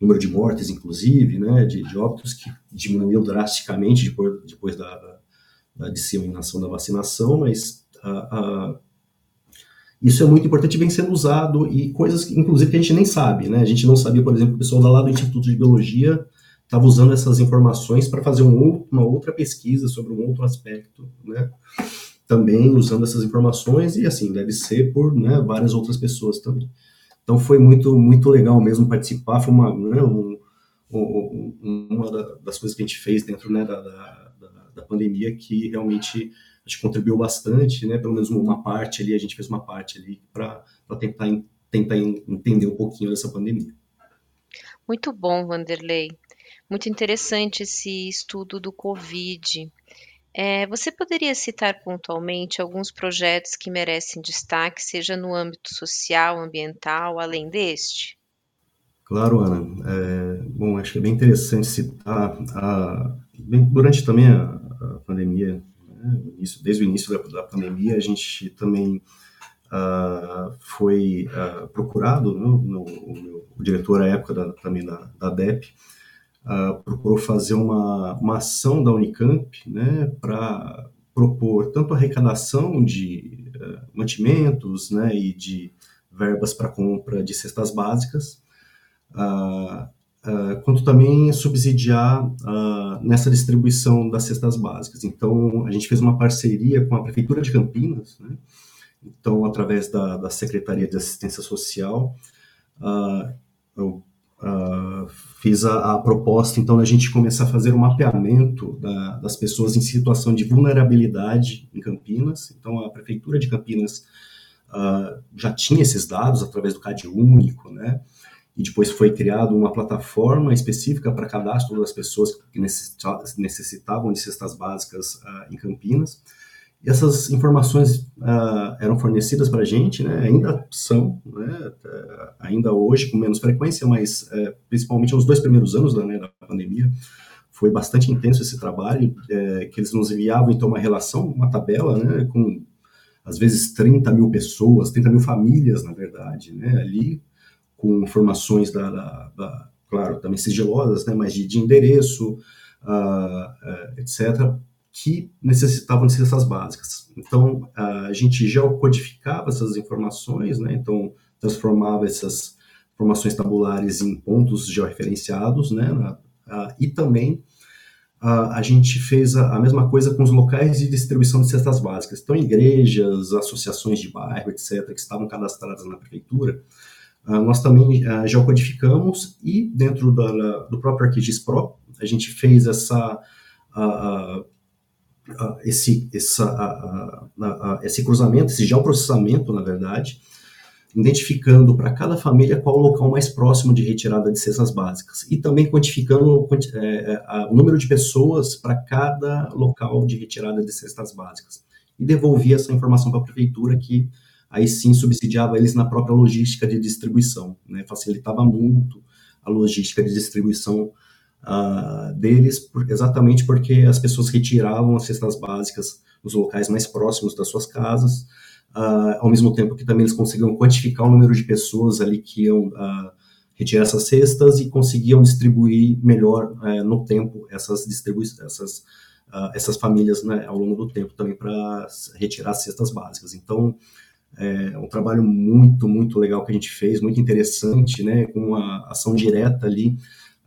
número de mortes, inclusive, né, de, de óbitos, que diminuiu drasticamente depois, depois da, da, disseminação da vacinação, mas isso é muito importante e vem sendo usado, e coisas, que, inclusive, que a gente nem sabe, né, a gente não sabia, por exemplo, o pessoal lá do Instituto de Biologia estava usando essas informações para fazer um, uma outra pesquisa sobre um outro aspecto, né, também usando essas informações, e assim, deve ser por né, várias outras pessoas também. Então foi muito muito legal mesmo participar, foi uma, né, um, um, uma das coisas que a gente fez dentro né, da, da, da, pandemia que realmente a gente contribuiu bastante, né, pelo menos uma parte ali, a gente fez uma parte ali para tentar, tentar entender um pouquinho dessa pandemia. Muito bom, Vanderlei. Muito interessante esse estudo do Covid. É, você poderia citar pontualmente alguns projetos que merecem destaque, seja no âmbito social, ambiental, além deste? Claro, Ana. É, bom, acho que é bem interessante citar, a, bem, durante também a, a pandemia, né, isso, desde o início da, da, pandemia, a gente também uh, foi uh, procurado, no, no, o, diretor à época da, também da, da DEP, uh, procurou fazer uma, uma ação da Unicamp né, para propor tanto arrecadação de mantimentos né, e de verbas para compra de cestas básicas, uh, quanto também subsidiar nessa distribuição das cestas básicas. Então, a gente fez uma parceria com a Prefeitura de Campinas, né, então, através da, da Secretaria de Assistência Social, uh, Uh, fiz a, a, proposta, então, da gente começar a fazer um mapeamento da, das pessoas em situação de vulnerabilidade em Campinas. Então, a Prefeitura de Campinas uh, já tinha esses dados através do CAD único, né? E depois foi criada uma plataforma específica para cadastro das pessoas que necessitavam de cestas básicas uh, em Campinas. essas informações uh, eram fornecidas para a gente, né, ainda são, né, ainda hoje com menos frequência, mas uh, principalmente nos dois primeiros anos né, da pandemia, foi bastante intenso esse trabalho, é, que eles nos enviavam então uma relação, uma tabela, né, com às vezes 30 mil pessoas, 30 mil famílias, na verdade, né, ali com informações da, da, da claro, também sigilosas, né, mas de, de endereço, uh, uh, etc., que necessitavam de cestas básicas. Então, a gente já codificava essas informações, né, então transformava essas informações tabulares em pontos georreferenciados, né, na, e também a, a gente fez a, a, mesma coisa com os locais de distribuição de cestas básicas. Então, igrejas, associações de bairro, etc., que estavam cadastradas na prefeitura, nós também uh, já codificamos e dentro da, do próprio ArcGIS Pro, a gente fez essa, uh, esse, essa, esse cruzamento, esse geoprocessamento, na verdade, identificando para cada família qual o local mais próximo de retirada de cestas básicas. E também quantificando é o número de pessoas para cada local de retirada de cestas básicas. E devolvia essa informação para a prefeitura que aí sim subsidiava eles na própria logística de distribuição, né? facilitava muito a logística de distribuição uh, deles, por, exatamente porque as pessoas retiravam as cestas básicas nos locais mais próximos das suas casas, uh, ao mesmo tempo que também eles conseguiam quantificar o número de pessoas ali que iam uh, retirar essas cestas e conseguiam distribuir melhor uh, no tempo essas distribuições, essas, essas famílias né, ao longo do tempo também para retirar as cestas básicas. Então, é um trabalho muito, muito legal que a gente fez, muito interessante, né, com uma ação direta ali,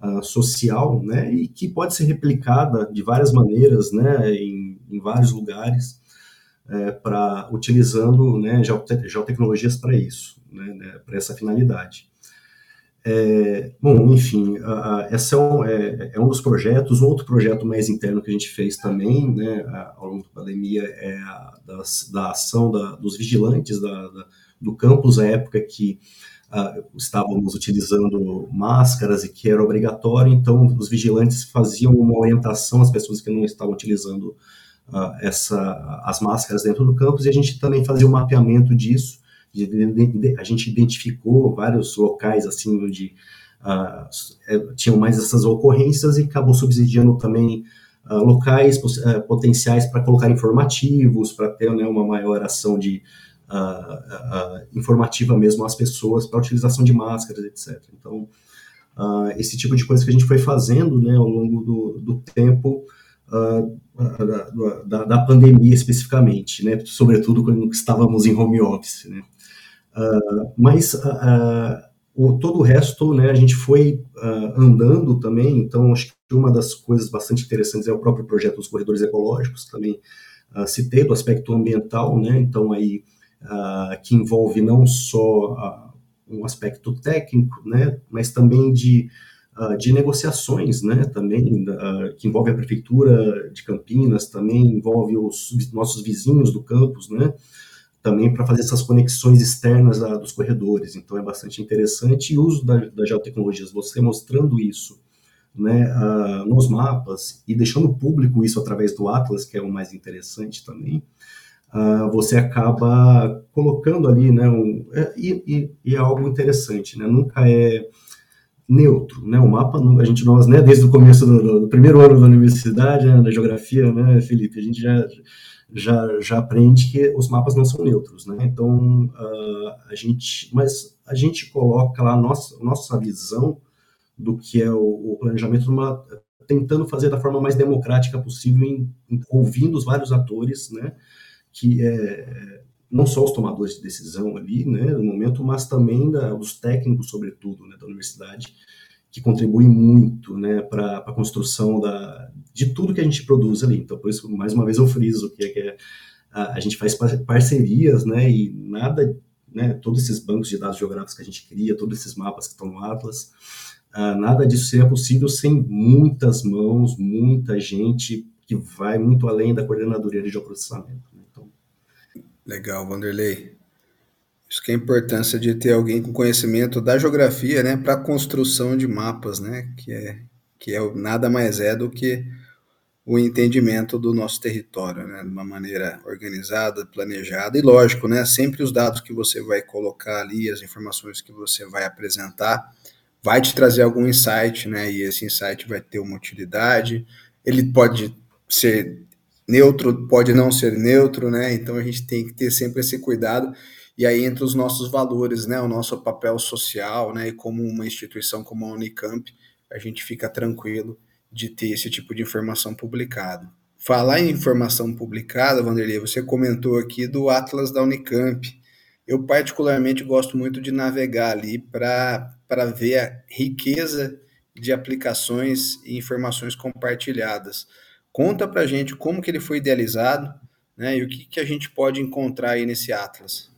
uh, social, né, e que pode ser replicada de várias maneiras, né, em, em vários lugares, é, para utilizando né, geotecnologias para isso, né, né, para essa finalidade. É, bom, enfim, a, a, esse é um, é, é um, dos projetos. Outro projeto mais interno que a gente fez também, né, ao longo da pandemia, é a das, da ação da, dos vigilantes da, da, do campus, à época que estávamos utilizando máscaras e que era obrigatório, então os vigilantes faziam uma orientação às pessoas que não estavam utilizando essa, as máscaras dentro do campus e a gente também fazia o um mapeamento disso. A gente identificou vários locais assim onde uh, tinham mais essas ocorrências e acabou subsidiando também uh, locais uh, potenciais para colocar informativos, para ter né, uma maior ação de informativa mesmo às pessoas para utilização de máscaras, etc. Então, esse tipo de coisa que a gente foi fazendo né, ao longo do, do tempo da, da, da, pandemia especificamente, né? Sobretudo quando estávamos em home office, né? Uh, mas uh, o, todo o resto, né? A gente foi andando também. Então, acho que uma das coisas bastante interessantes é o próprio projeto dos corredores ecológicos. Também citei do aspecto ambiental, né? Então aí que envolve não só um aspecto técnico, né? Mas também de uh, de negociações, né, também, uh, que envolve a prefeitura de Campinas, também envolve os nossos vizinhos do campus, né, também para fazer essas conexões externas dos corredores. Então é bastante interessante e o uso das da geotecnologias, você mostrando isso, né, uh, nos mapas e deixando público isso através do Atlas, que é o mais interessante também, uh, você acaba colocando ali, né, um, é, e, e, é algo interessante, né, nunca é neutro, né? O mapa, a gente nós, né, desde o começo do, do primeiro ano da universidade, né, da geografia, né, Felipe, a gente já já já aprende que os mapas não são neutros, né? Então uh, a gente, mas a gente coloca lá a nossa nossa visão do que é o, o planejamento numa, tentando fazer da forma mais democrática possível, em, em, ouvindo os vários atores, né? Que é não só os tomadores de decisão ali, né, no momento, mas também da, dos técnicos, sobretudo, né, da universidade, que contribuem muito, né, para a construção da, de tudo que a gente produz ali. Então, por isso, mais uma vez, eu friso que, é, que é, a, a, gente faz parcerias, né, e nada, né, todos esses bancos de dados geográficos que a gente cria, todos esses mapas que estão no Atlas, uh, nada disso seria possível sem muitas mãos, muita gente que vai muito além da coordenadoria de geoprocessamento. Legal, Vanderlei. Isso que é a importância de ter alguém com conhecimento da geografia, né, para construção de mapas, né, que é que é nada mais é do que o entendimento do nosso território, né, de uma maneira organizada, planejada. E lógico, né, sempre os dados que você vai colocar ali, as informações que você vai apresentar, vai te trazer algum insight, né, e esse insight vai ter uma utilidade, ele pode ser neutro, pode não ser neutro, né, então a gente tem que ter sempre esse cuidado e aí entre os nossos valores, né, o nosso papel social, né, e como uma instituição como a Unicamp, a gente fica tranquilo de ter esse tipo de informação publicada. Falar em informação publicada, Vanderlei, você comentou aqui do Atlas da Unicamp. Eu particularmente gosto muito de navegar ali para ver a riqueza de aplicações e informações compartilhadas. Conta para gente como que ele foi idealizado né, e o que, que a gente pode encontrar aí nesse Atlas.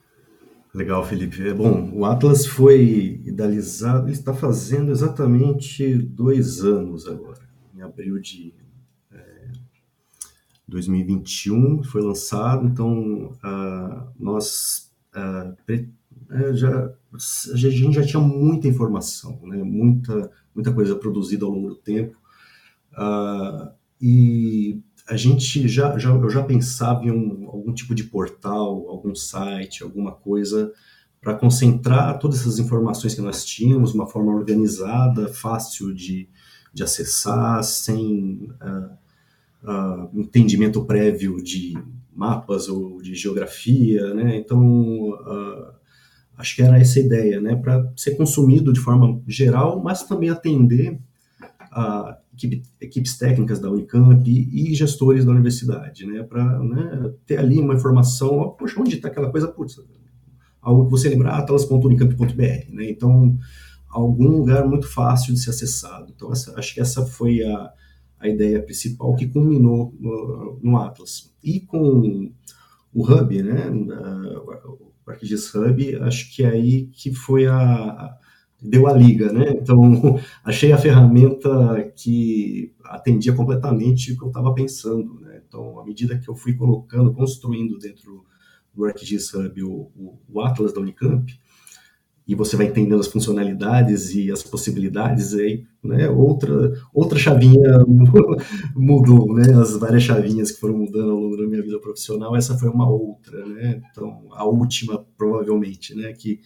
Legal, Felipe. É bom, o Atlas foi idealizado, ele está fazendo exatamente dois anos agora abril de é, 2021 foi lançado, então uh, nós uh, já, a gente já tinha muita informação, né? muita, muita coisa produzida ao longo do tempo, uh, e a gente já, já, eu já pensava em um, algum tipo de portal, algum site, alguma coisa para concentrar todas essas informações que nós tínhamos de uma forma organizada, fácil de, de acessar, sem uh, uh, entendimento prévio de mapas ou de geografia, né? Então, uh, acho que era essa a ideia, né? Para ser consumido de forma geral, mas também atender a equipe, equipes técnicas da Unicamp e, gestores da universidade, né? Para né, ter ali uma informação, ó, poxa, onde está aquela coisa? Putz, algo que você lembrar, atlas.unicamp.br, né? Então, algum lugar muito fácil de ser acessado. Então, essa, acho que essa foi a, a ideia principal que culminou no, no Atlas. E com o Hub, né, o ArcGIS Hub, acho que é aí que foi a deu a liga, né? Então, achei a ferramenta que atendia completamente o que eu estava pensando, né? Então, à medida que eu fui colocando, construindo dentro do ArcGIS Hub o, o, o Atlas da Unicamp, e você vai entendendo as funcionalidades e as possibilidades, aí, né, outra, outra chavinha mudou, né, as várias chavinhas que foram mudando ao longo da minha vida profissional, essa foi uma outra, né, então, a última, provavelmente, né, que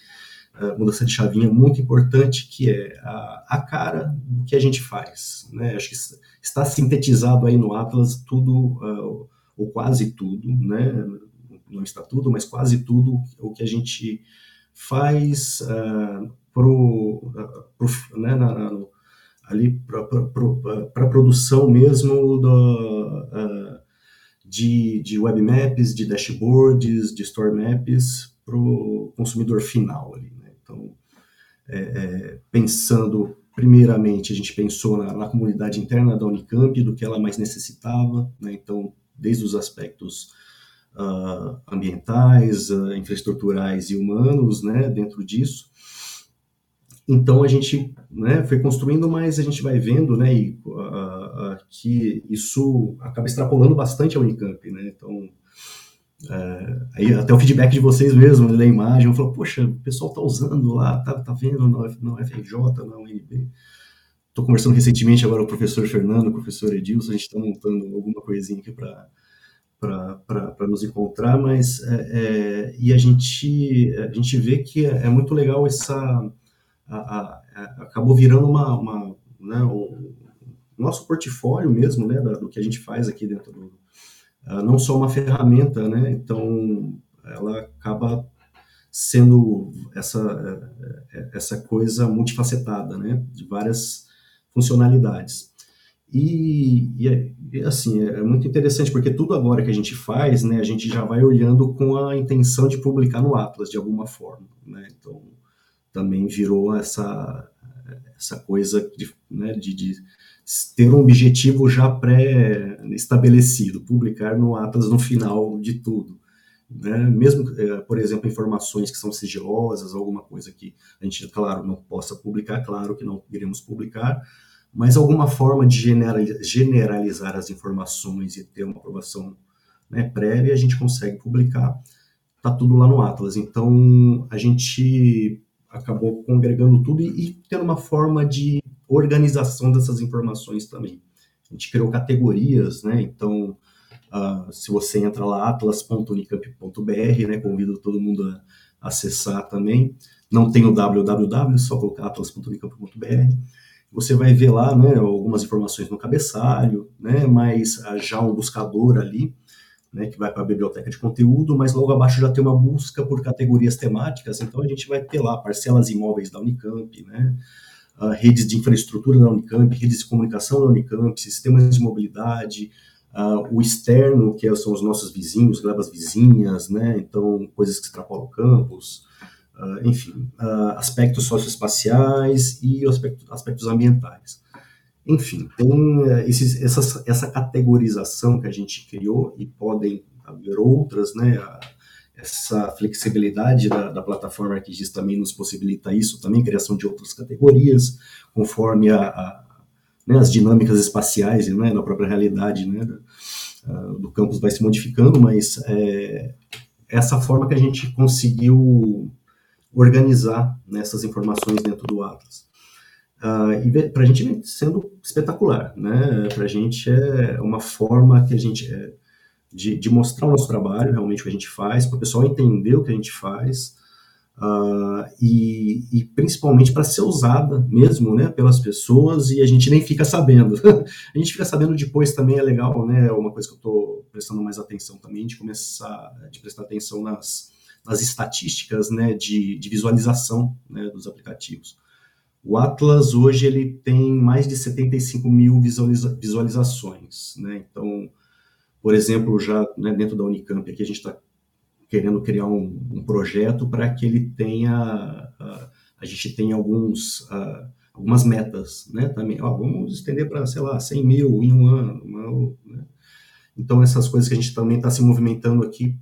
mudança de chavinha muito importante, que é a, a cara do que a gente faz, né, acho que está sintetizado aí no Atlas tudo, uh, ou quase tudo, né, não está tudo, mas quase tudo o que a gente faz uh, pro, uh, pro, né, na, na, ali para a produção mesmo do, uh, de, de web maps, de dashboards, de store maps para o consumidor final ali. Então, é, é, pensando primeiramente, a gente pensou na, na, comunidade interna da Unicamp, do que ela mais necessitava, né? então, desde os aspectos uh, ambientais, uh, infraestruturais e humanos, né, dentro disso. Então a gente, né, foi construindo, mas a gente vai vendo, né, e, uh, que isso acaba extrapolando bastante a Unicamp, né. Então aí até o feedback de vocês mesmo, da imagem, falou, poxa, o pessoal tá usando lá, tá, tá vendo no, no FRJ, na UNB. Estou conversando recentemente agora com o professor Fernando, o professor Edilson, a gente está montando alguma coisinha aqui para para nos encontrar, mas é, é, e a gente a gente vê que é, é muito legal essa a, a, a, acabou virando uma, uma né, um, nosso portfólio mesmo, né, do que a gente faz aqui dentro do não só uma ferramenta, né, então ela acaba sendo essa é, é, essa coisa multifacetada, né, de várias funcionalidades. E, e, e, assim, é muito interessante, porque tudo agora que a gente faz, né, a gente já vai olhando com a intenção de publicar no Atlas, de alguma forma. Né? Então, também virou essa, essa coisa de, né, de, de ter um objetivo já pré-estabelecido, publicar no Atlas no final de tudo. Né? Mesmo, é, por exemplo, informações que são sigilosas, alguma coisa que a gente, claro, não possa publicar, claro que não iremos publicar, mas alguma forma de generalizar as informações e ter uma aprovação né, prévia, a gente consegue publicar. Está tudo lá no Atlas. Então, a gente acabou congregando tudo e, e tendo uma forma de organização dessas informações também. A gente criou categorias, né? Então, uh, se você entra lá, atlas.unicamp.br, né? Convido todo mundo a acessar também. Não tem o www, só colocar atlas.unicamp.br. Você vai ver lá, né, algumas informações no cabeçalho, né? Mas uh, já um buscador ali, né, que vai para a biblioteca de conteúdo, mas logo abaixo já tem uma busca por categorias temáticas, então a gente vai ter lá parcelas imóveis da Unicamp, né, uh, redes de infraestrutura da Unicamp, redes de comunicação da Unicamp, sistemas de mobilidade, uh, o externo, que são os nossos vizinhos, glebas vizinhas, né? Então, coisas que extrapolam o campus, uh, enfim, aspectos socioespaciais e aspectos, ambientais. Enfim, tem eh, esses, essa, essa categorização que a gente criou e podem haver outras, né? Essa flexibilidade da, da plataforma ArcGIS também nos possibilita isso, também criação de outras categorias, conforme a, a né, as dinâmicas espaciais né, na própria realidade né, do, do campus vai se modificando, mas é, essa forma que a gente conseguiu organizar nessas informações dentro do Atlas. Uh, e para a gente vem sendo espetacular, né? Para a gente é uma forma que a gente é, de, de, mostrar o nosso trabalho, realmente o que a gente faz, para o pessoal entender o que a gente faz, uh, e, e, principalmente para ser usada mesmo né, pelas pessoas e a gente nem fica sabendo. a gente fica sabendo depois também, é legal, né? É uma coisa que eu estou prestando mais atenção também, de começar, de prestar atenção nas, nas estatísticas né, de, de visualização né, dos aplicativos. O Atlas hoje ele tem mais de 75 mil visualiza visualizações, né? Então, por exemplo, já né, dentro da Unicamp, aqui a gente está querendo criar um, um projeto para que ele tenha, uh, a gente tenha alguns, algumas metas, né, também, ó, vamos estender para, sei lá, 100 mil em um ano, uma, né? então essas coisas que a gente também está se movimentando aqui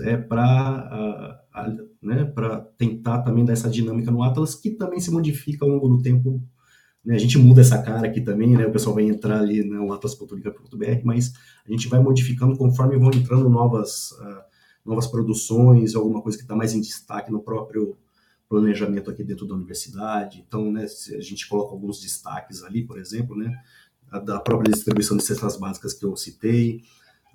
é para né, para tentar também dar essa dinâmica no Atlas, que também se modifica ao longo do tempo né, a gente muda essa cara aqui também, né? O pessoal vai entrar ali no né, atlas.unica.br, mas a gente vai modificando conforme vão entrando novas, uh, novas produções, alguma coisa que está mais em destaque no próprio planejamento aqui dentro da universidade. Então, né, a gente coloca alguns destaques ali, por exemplo, né, da própria distribuição de cestas básicas que eu citei,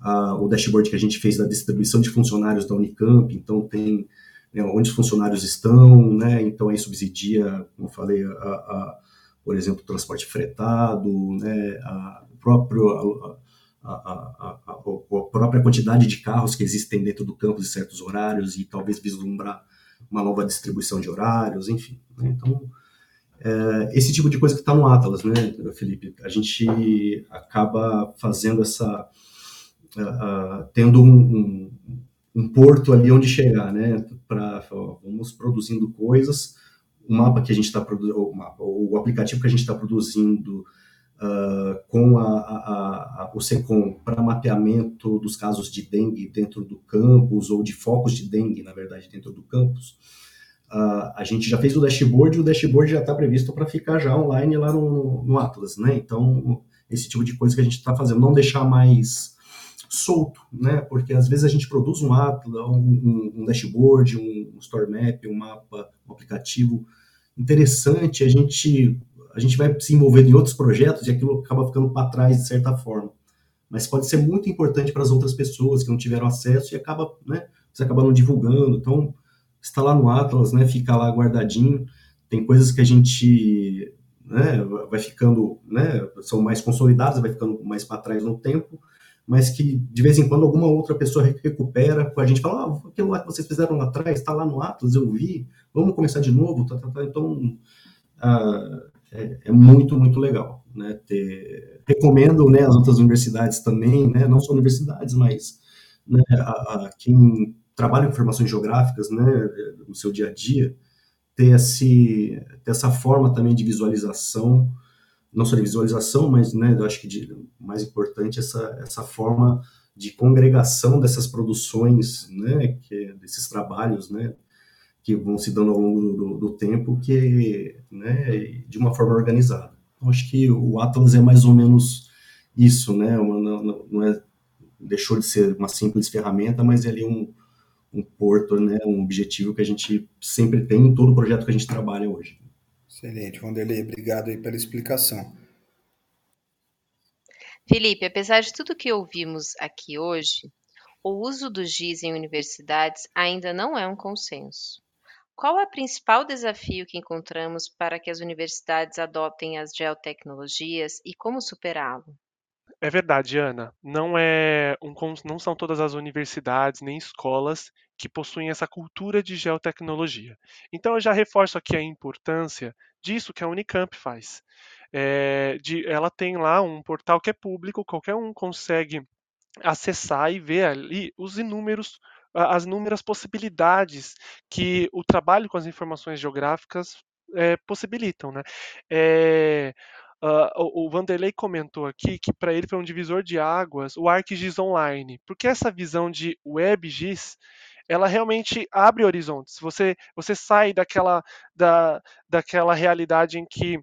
uh, o dashboard que a gente fez da distribuição de funcionários da Unicamp, então tem né, onde os funcionários estão, né, então aí subsidia, como eu falei, a, a por exemplo, transporte fretado, né, a, próprio, a, a, a, a, própria quantidade de carros que existem dentro do campus em certos horários e talvez vislumbrar uma nova distribuição de horários, enfim. Né? Então, é, esse tipo de coisa que está no Atlas, né, Felipe? A gente acaba fazendo essa. Uh, uh, tendo um, um, um, porto ali onde chegar, né? Para vamos produzindo coisas o mapa que a gente está produzindo, o aplicativo que a gente está produzindo uh, com a, a, a, o SECOM para mapeamento dos casos de dengue dentro do campus, ou de focos de dengue, na verdade, dentro do campus, uh, a gente já fez o dashboard e o dashboard já está previsto para ficar já online lá no, no Atlas, né? Então, esse tipo de coisa que a gente está fazendo, não deixar mais solto, né? Porque às vezes a gente produz um Atlas, um, um, dashboard, um store map, um mapa, um aplicativo interessante, a gente a gente vai se envolvendo em outros projetos e aquilo acaba ficando para trás de certa forma. Mas pode ser muito importante para as outras pessoas que não tiveram acesso e acaba, né, você acaba não divulgando. Então, está lá no Atlas, né, fica lá guardadinho. Tem coisas que a gente né, vai ficando, né, são mais consolidadas, vai ficando mais para trás no tempo, mas que de vez em quando alguma outra pessoa recupera, a gente fala, ah, aquilo lá que vocês fizeram lá atrás, está lá no Atlas, eu vi, vamos começar de novo, tá, tá, tá. então ah, é, é, muito, muito legal, né, ter, recomendo, né, as outras universidades também, né, não só universidades, mas né, a, a quem trabalha com informações geográficas, né, no seu dia a dia, ter, esse, ter essa forma também de visualização, não só de visualização, mas né, eu acho que de, mais importante essa, essa forma de congregação dessas produções, né, que, desses trabalhos, né, que vão se dando ao longo do, do tempo, que, né, de uma forma organizada. Então, acho que o Atlas é mais ou menos isso, né, uma, não, não, é, deixou de ser uma simples ferramenta, mas é um, um porto, né, um objetivo que a gente sempre tem em todo projeto que a gente trabalha hoje. Excelente, Vanderlei, obrigado aí pela explicação. Felipe, apesar de tudo que ouvimos aqui hoje, o uso do GIS em universidades ainda não é um consenso. Qual é o principal desafio que encontramos para que as universidades adotem as geotecnologias e como superá-lo? É verdade, Ana. Não é um, não são todas as universidades nem escolas que possuem essa cultura de geotecnologia. Então eu já reforço aqui a importância disso que a Unicamp faz. É, de, ela tem lá um portal que é público, qualquer um consegue acessar e ver ali os inúmeros as inúmeras possibilidades que o trabalho com as informações geográficas é, possibilitam, né? É, Uh, o, Vanderlei comentou aqui que para ele foi um divisor de águas o ArcGIS Online, porque essa visão de WebGIS ela realmente abre horizontes. Você, você sai daquela, da, daquela realidade em que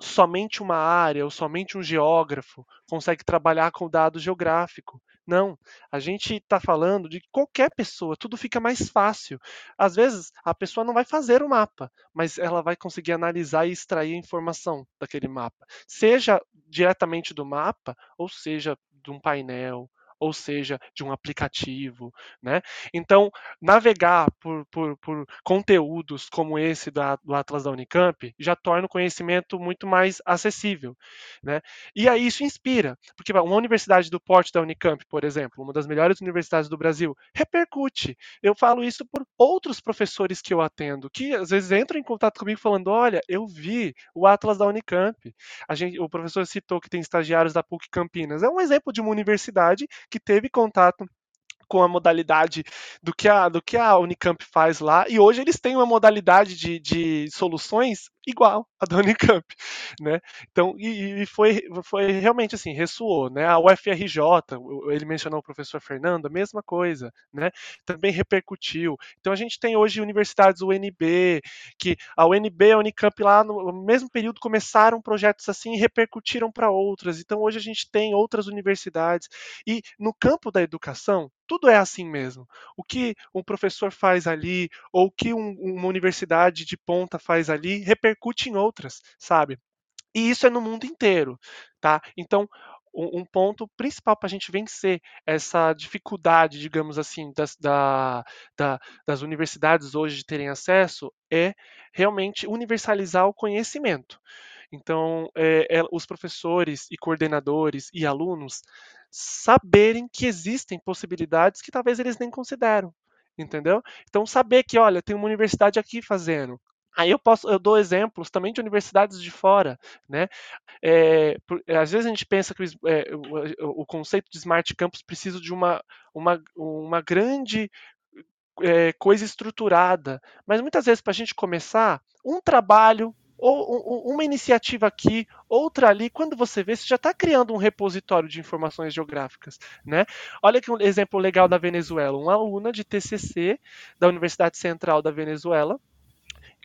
somente uma área ou somente um geógrafo consegue trabalhar com dado geográfico. Não, a gente está falando de qualquer pessoa, tudo fica mais fácil. Às vezes a pessoa não vai fazer o mapa, mas ela vai conseguir analisar e extrair a informação daquele mapa, seja diretamente do mapa, ou seja de um painel, ou seja, de um aplicativo, né? Então, navegar por, por, por conteúdos como esse da, do Atlas da Unicamp já torna o conhecimento muito mais acessível, né? E aí isso inspira, porque uma universidade do porte da Unicamp, por exemplo, uma das melhores universidades do Brasil, repercute. Eu falo isso por outros professores que eu atendo, que às vezes entram em contato comigo falando, olha, eu vi o Atlas da Unicamp. Gente, o professor citou que tem estagiários da PUC Campinas. É um exemplo de uma universidade que teve contato com a modalidade do que a, do que a Unicamp faz lá, e hoje eles têm uma modalidade de, de soluções igual a da Unicamp, né? Então, e, e, foi, foi realmente assim, ressoou, né? A UFRJ, ele mencionou o professor Fernando, a mesma coisa, né? Também repercutiu. Então a gente tem hoje universidades UNB, que a UNB e a Unicamp lá no mesmo período começaram projetos assim e repercutiram para outras. Então hoje a gente tem outras universidades e no campo da educação tudo é assim mesmo. O que um professor faz ali, ou o que um, uma universidade de ponta faz ali, repercute em outras, sabe? E isso é no mundo inteiro, tá? Então, um, ponto principal para a gente vencer essa dificuldade, digamos assim, das, da, da, das universidades hoje de terem acesso é realmente universalizar o conhecimento. Então, é, é, os professores e coordenadores e alunos saberem que existem possibilidades que talvez eles nem consideram, entendeu? Então saber que, olha, tem uma universidade aqui fazendo. Aí eu posso, eu dou exemplos também de universidades de fora, né? É, por, às vezes a gente pensa que o, é, o, o, conceito de smart campus precisa de uma, uma, uma grande é, coisa estruturada, mas muitas vezes para a gente começar, um trabalho ou uma iniciativa aqui, outra ali, quando você vê, você já está criando um repositório de informações geográficas, né? Olha que um exemplo legal da Venezuela, uma aluna de TCC da Universidade Central da Venezuela,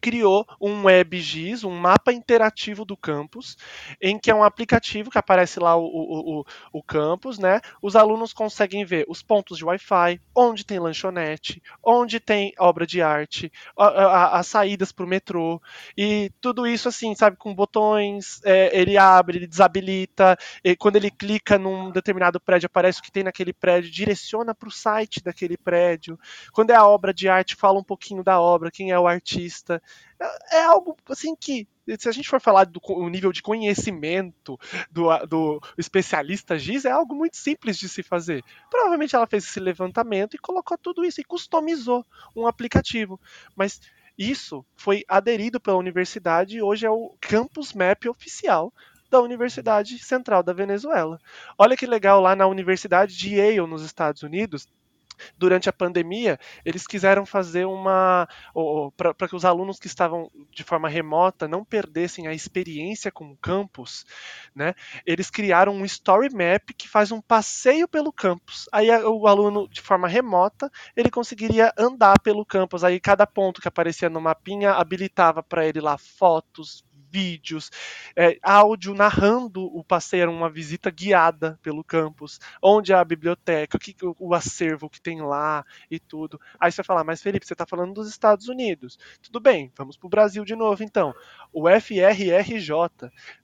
criou um WebGIS, um mapa interativo do campus, em que é um aplicativo que aparece lá o, o, o, o campus, né? Os alunos conseguem ver os pontos de Wi-Fi, onde tem lanchonete, onde tem obra de arte, as saídas para o metrô, e tudo isso assim, sabe, com botões, é, ele abre, ele desabilita, quando ele clica num determinado prédio, aparece o que tem naquele prédio, direciona para o site daquele prédio. Quando é a obra de arte, fala um pouquinho da obra, quem é o artista é, é algo assim que se a gente for falar do nível de conhecimento do, do especialista Giz, é algo muito simples de se fazer. Provavelmente ela fez esse levantamento e colocou tudo isso e customizou um aplicativo. Mas isso foi aderido pela universidade e hoje é o Campus Map oficial da Universidade Central da Venezuela. Olha que legal lá na Universidade de Yale, nos Estados Unidos, durante a pandemia, eles quiseram fazer uma. para que os alunos que estavam de forma remota não perdessem a experiência com o campus, né? Eles criaram um story map que faz um passeio pelo campus. Aí o aluno, de forma remota, ele conseguiria andar pelo campus. Aí cada ponto que aparecia no mapinha habilitava para ele lá fotos, vídeos, é, áudio narrando o passeio, uma visita guiada pelo campus, onde é a biblioteca, o, que, o acervo que tem lá e tudo. Aí você vai falar, mas Felipe, você está falando dos Estados Unidos. Tudo bem, vamos para o Brasil de novo então. O FRRJ,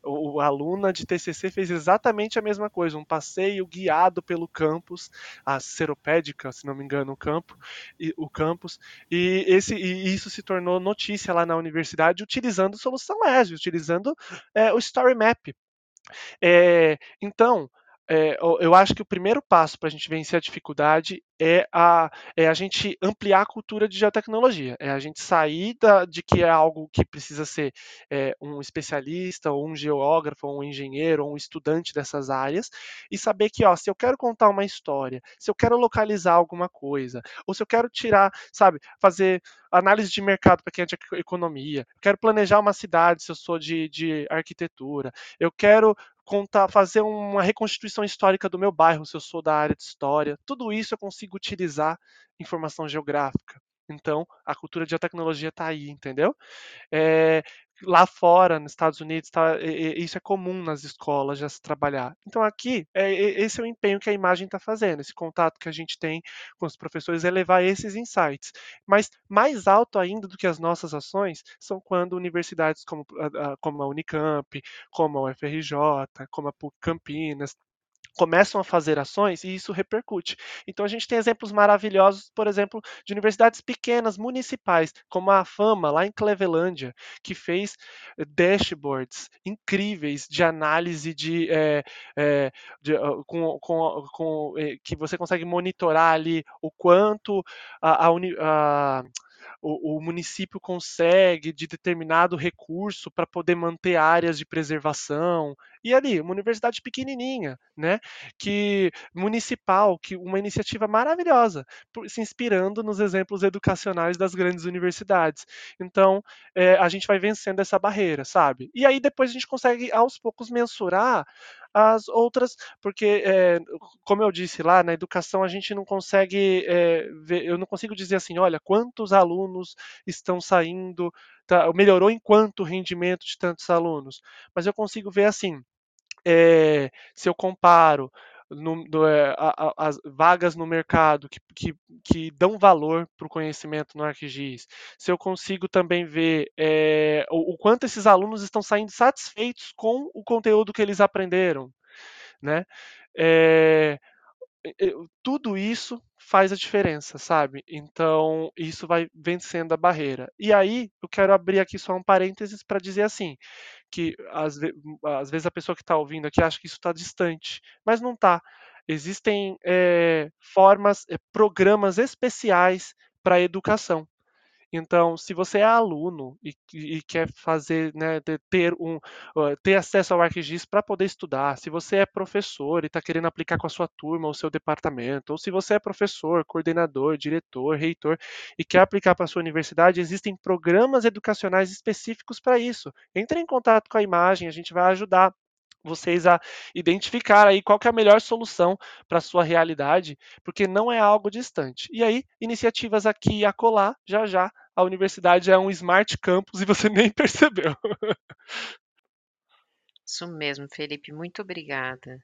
o, o aluna de TCC fez exatamente a mesma coisa, um passeio guiado pelo campus, a Seropédica, se não me engano, o campo, e, o campus, e, esse, e isso se tornou notícia lá na universidade utilizando solução ESB, utilizando é, o Story Map. É, então, é, eu acho que o primeiro passo para a gente vencer a dificuldade é a, é a gente ampliar a cultura de geotecnologia, é a gente sair da, de que é algo que precisa ser é, um especialista, ou um geógrafo, ou um engenheiro, ou um estudante dessas áreas, e saber que, ó, se eu quero contar uma história, se eu quero localizar alguma coisa, ou se eu quero tirar, sabe, fazer análise de mercado para quem é de economia, eu quero planejar uma cidade se eu sou de, de arquitetura, eu quero contar, fazer uma reconstituição histórica do meu bairro, se eu sou da área de história. Tudo isso eu consigo utilizar informação geográfica. Então, a cultura de tecnologia está aí, entendeu? É, lá fora, nos Estados Unidos, tá, isso é comum nas escolas já se trabalhar. Então, aqui, é, esse é o empenho que a imagem está fazendo, esse contato que a gente tem com os professores é levar esses insights. Mas mais alto ainda do que as nossas ações são quando universidades como, como a Unicamp, como a UFRJ, como a PUC Campinas, começam a fazer ações e isso repercute. Então a gente tem exemplos maravilhosos, por exemplo, de universidades pequenas, municipais, como a Fama, lá em Clevelândia, que fez eh, dashboards incríveis de análise de, é, é, de com, com, com, que você consegue monitorar ali o quanto a, a, a o município consegue de determinado recurso para poder manter áreas de preservação. E ali, uma universidade pequenininha, né, que municipal, que uma iniciativa maravilhosa, se inspirando nos exemplos educacionais das grandes universidades. Então, é, a gente vai vencendo essa barreira, sabe? E aí depois a gente consegue aos poucos mensurar as outras, porque, é, como eu disse lá, na educação a gente não consegue é, ver, eu não consigo dizer assim, olha, quantos alunos estão saindo, tá, melhorou em quanto o rendimento de tantos alunos, mas eu consigo ver assim, é, se eu comparo no, do, é, a, a, as vagas no mercado que, que, que dão valor para o conhecimento no ArcGIS, se eu consigo também ver é, o, o, quanto esses alunos estão saindo satisfeitos com o conteúdo que eles aprenderam, né? É, tudo isso faz a diferença, sabe? Então, isso vai vencendo a barreira. E aí, eu quero abrir aqui só um parênteses para dizer assim, que às, ve às, vezes a pessoa que está ouvindo aqui acha que isso está distante, mas não está. Existem é, formas, é, programas especiais para educação. Então, se você é aluno e, e quer fazer, né, ter, um, ter acesso ao ArcGIS para poder estudar, se você é professor e está querendo aplicar com a sua turma ou seu departamento, ou se você é professor, coordenador, diretor, reitor e quer aplicar para a sua universidade, existem programas educacionais específicos para isso. Entre em contato com a imagem, a gente vai ajudar vocês a identificar aí qual é a melhor solução para a sua realidade, porque não é algo distante. E aí, iniciativas aqui e acolá, já já a universidade é um smart campus e você nem percebeu. Isso mesmo, Felipe, muito obrigada.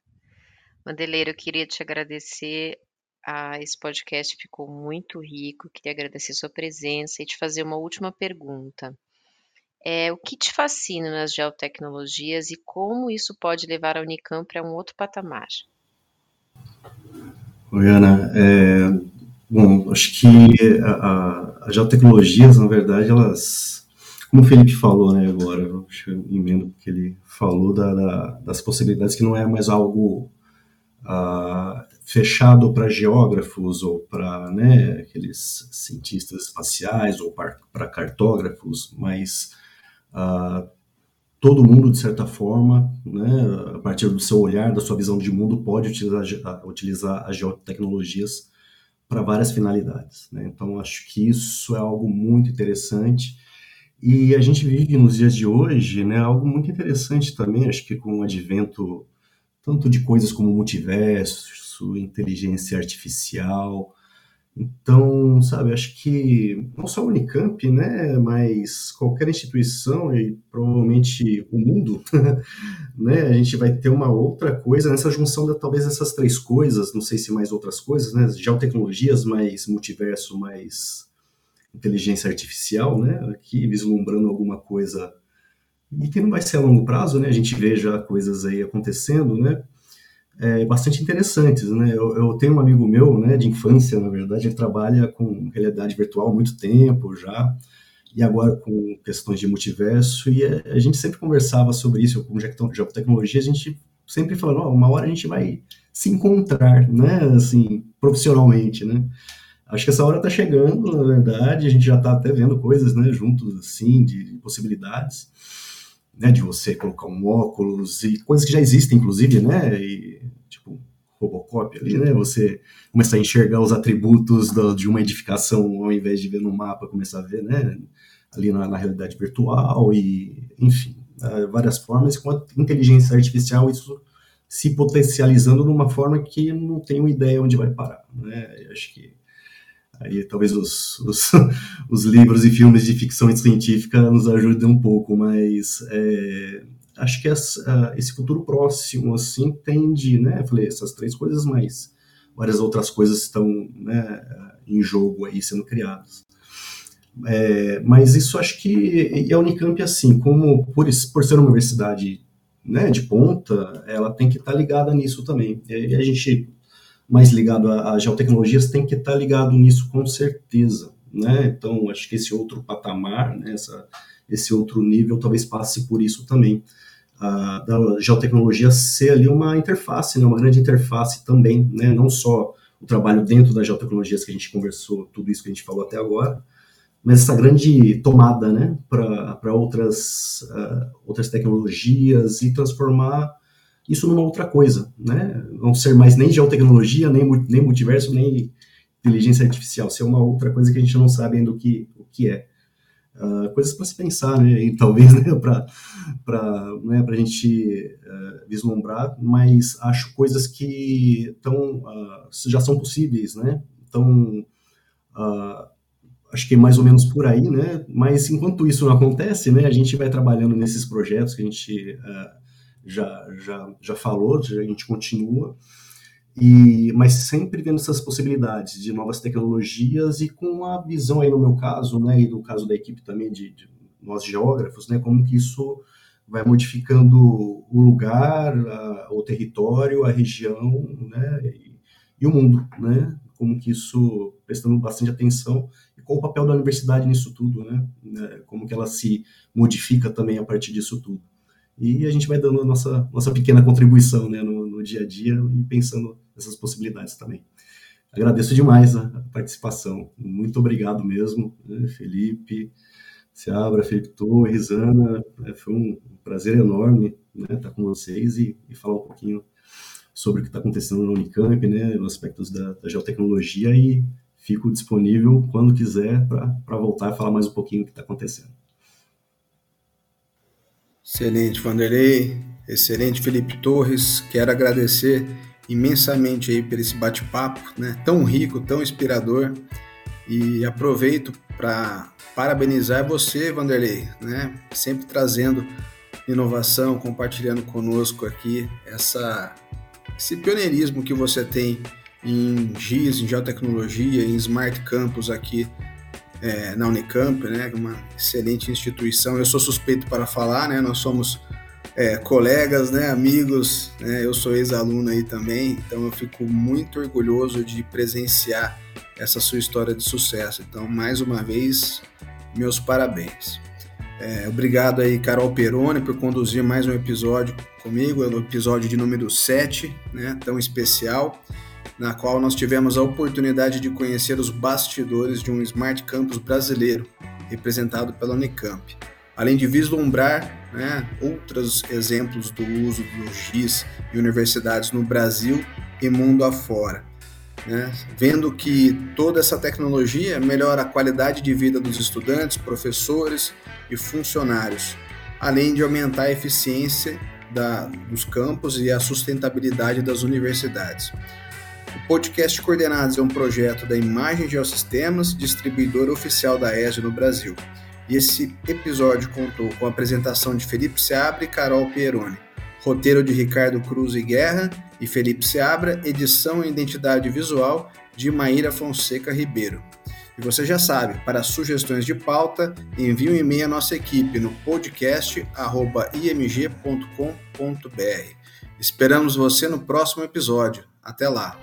Mandeleiro, eu queria te agradecer. Ah, esse podcast ficou muito rico. Queria agradecer sua presença e te fazer uma última pergunta. É, o que te fascina nas geotecnologias e como isso pode levar a Unicamp para um outro patamar? Oi, Ana. É, bom, acho que as geotecnologias, na verdade, elas, como o Felipe falou né, agora, eu emendo que ele falou da, da, das possibilidades que não é mais algo uh, fechado para geógrafos ou para né, aqueles cientistas espaciais ou para cartógrafos, mas Todo mundo, de certa forma, né, a partir do seu olhar, da sua visão de mundo, pode utilizar, utilizar as geotecnologias para várias finalidades. Né? Então, acho que isso é algo muito interessante. E a gente vive nos dias de hoje né, algo muito interessante também, acho que com o advento tanto de coisas como multiverso, inteligência artificial, Então, sabe, acho que não só a Unicamp, né, mas qualquer instituição e provavelmente o mundo, né, a gente vai ter uma outra coisa nessa junção de talvez essas três coisas, não sei se mais outras coisas, né, geotecnologias mais multiverso, mais inteligência artificial, né, aqui vislumbrando alguma coisa e que não vai ser a longo prazo, né, a gente vê já coisas aí acontecendo, né, é, bastante interessantes, né? Eu, eu, tenho um amigo meu, né, de infância, na verdade, ele trabalha com realidade virtual há muito tempo já, e agora com questões de multiverso, e a, a gente sempre conversava sobre isso, com geotecnologia, a gente sempre falando, oh, uma hora a gente vai se encontrar, né, assim, profissionalmente, né? Acho que essa hora está chegando, na verdade, a gente já está até vendo coisas, né, juntos, assim, de possibilidades, né, de você colocar um óculos e coisas que já existem, inclusive, né, e, tipo, Robocop ali, né, você começar a enxergar os atributos do, de uma edificação ao invés de ver no mapa, começar a ver, né, ali na, na realidade virtual e, enfim, várias formas, com a inteligência artificial isso se potencializando de uma forma que não tenho ideia onde vai parar, né, acho que Aí talvez os, os, os, livros e filmes de ficção científica nos ajudem um pouco, mas é, acho que essa, esse futuro próximo, assim, tende, né? Eu falei, essas três coisas, mas várias outras coisas estão né, em jogo aí sendo criadas. É, mas isso acho que e a Unicamp assim, como por, por ser uma universidade né, de ponta, ela tem que estar tá ligada nisso também. E a gente mais ligado a, a geotecnologias tem que estar tá ligado nisso com certeza, né? Então, acho que esse outro patamar, né, essa, esse outro nível talvez passe por isso também. Da geotecnologia ser ali uma interface, né, uma grande interface também, né, não só o trabalho dentro das geotecnologias que a gente conversou, tudo isso que a gente falou até agora, mas essa grande tomada né, para outras, uh, outras tecnologias e transformar isso numa outra coisa, né? Não ser mais nem geotecnologia, nem, nem multiverso, nem inteligência artificial, ser uma outra coisa que a gente não sabe ainda o que, o que é. Uh, coisas para se pensar, né? E talvez né, para né, a gente uh, vislumbrar, mas acho coisas que tão, uh, já são possíveis, né? Então, acho que é mais ou menos por aí, né? Mas enquanto isso não acontece, né, a gente vai trabalhando nesses projetos que a gente já, já, já falou, a gente continua, e, mas sempre vendo essas possibilidades de novas tecnologias e com a visão aí no meu caso, né, e no caso da equipe também de, de nós geógrafos, né, como que isso vai modificando o lugar, a, o território, a região, né, e, e, o mundo, né, como que isso, prestando bastante atenção, e qual o papel da universidade nisso tudo, né, né como que ela se modifica também a partir disso tudo. E a gente vai dando a nossa, nossa pequena contribuição né, no, no dia a dia e pensando nessas possibilidades também. Agradeço demais a, participação. Muito obrigado mesmo, né, Felipe, Seabra, Felipe Torres, Ana. É, foi um prazer enorme né, estar com vocês e, e, falar um pouquinho sobre o que está acontecendo na Unicamp, né, nos aspectos da, da geotecnologia e fico disponível quando quiser para voltar a falar mais um pouquinho do que está acontecendo. Excelente, Vanderlei. Excelente, Felipe Torres. Quero agradecer imensamente aí por esse bate-papo, né? Tão rico, tão inspirador. E aproveito para parabenizar você, Vanderlei, né? Sempre trazendo inovação, compartilhando conosco aqui essa esse pioneirismo que você tem em GIS, em geotecnologia, em Smart Campus aqui é, na Unicamp, né, uma excelente instituição. Eu sou suspeito para falar, né, nós somos é, colegas, né, amigos, né, eu sou ex-aluno aí também, então eu fico muito orgulhoso de presenciar essa sua história de sucesso. Então, mais uma vez, meus parabéns. É, obrigado aí, Carol Peroni, por conduzir mais um episódio comigo, é o episódio de número 7, né, tão especial na qual nós tivemos a oportunidade de conhecer os bastidores de um Smart Campus brasileiro, representado pela Unicamp, além de vislumbrar né, outros exemplos do uso do GIS em universidades no Brasil e mundo afora. Né, vendo que toda essa tecnologia melhora a qualidade de vida dos estudantes, professores e funcionários, além de aumentar a eficiência da, dos campos e a sustentabilidade das universidades. O podcast Coordenados é um projeto da Imagem Geosistemas, distribuidora oficial da ESO no Brasil. E esse episódio contou com a apresentação de Felipe Seabra e Carol Pieroni. Roteiro de Ricardo Cruz e Guerra e Felipe Seabra, edição e identidade visual de Maíra Fonseca Ribeiro. E você já sabe, para sugestões de pauta, envie um e-mail à nossa equipe no podcast.img.com.br. Esperamos você no próximo episódio. Até lá!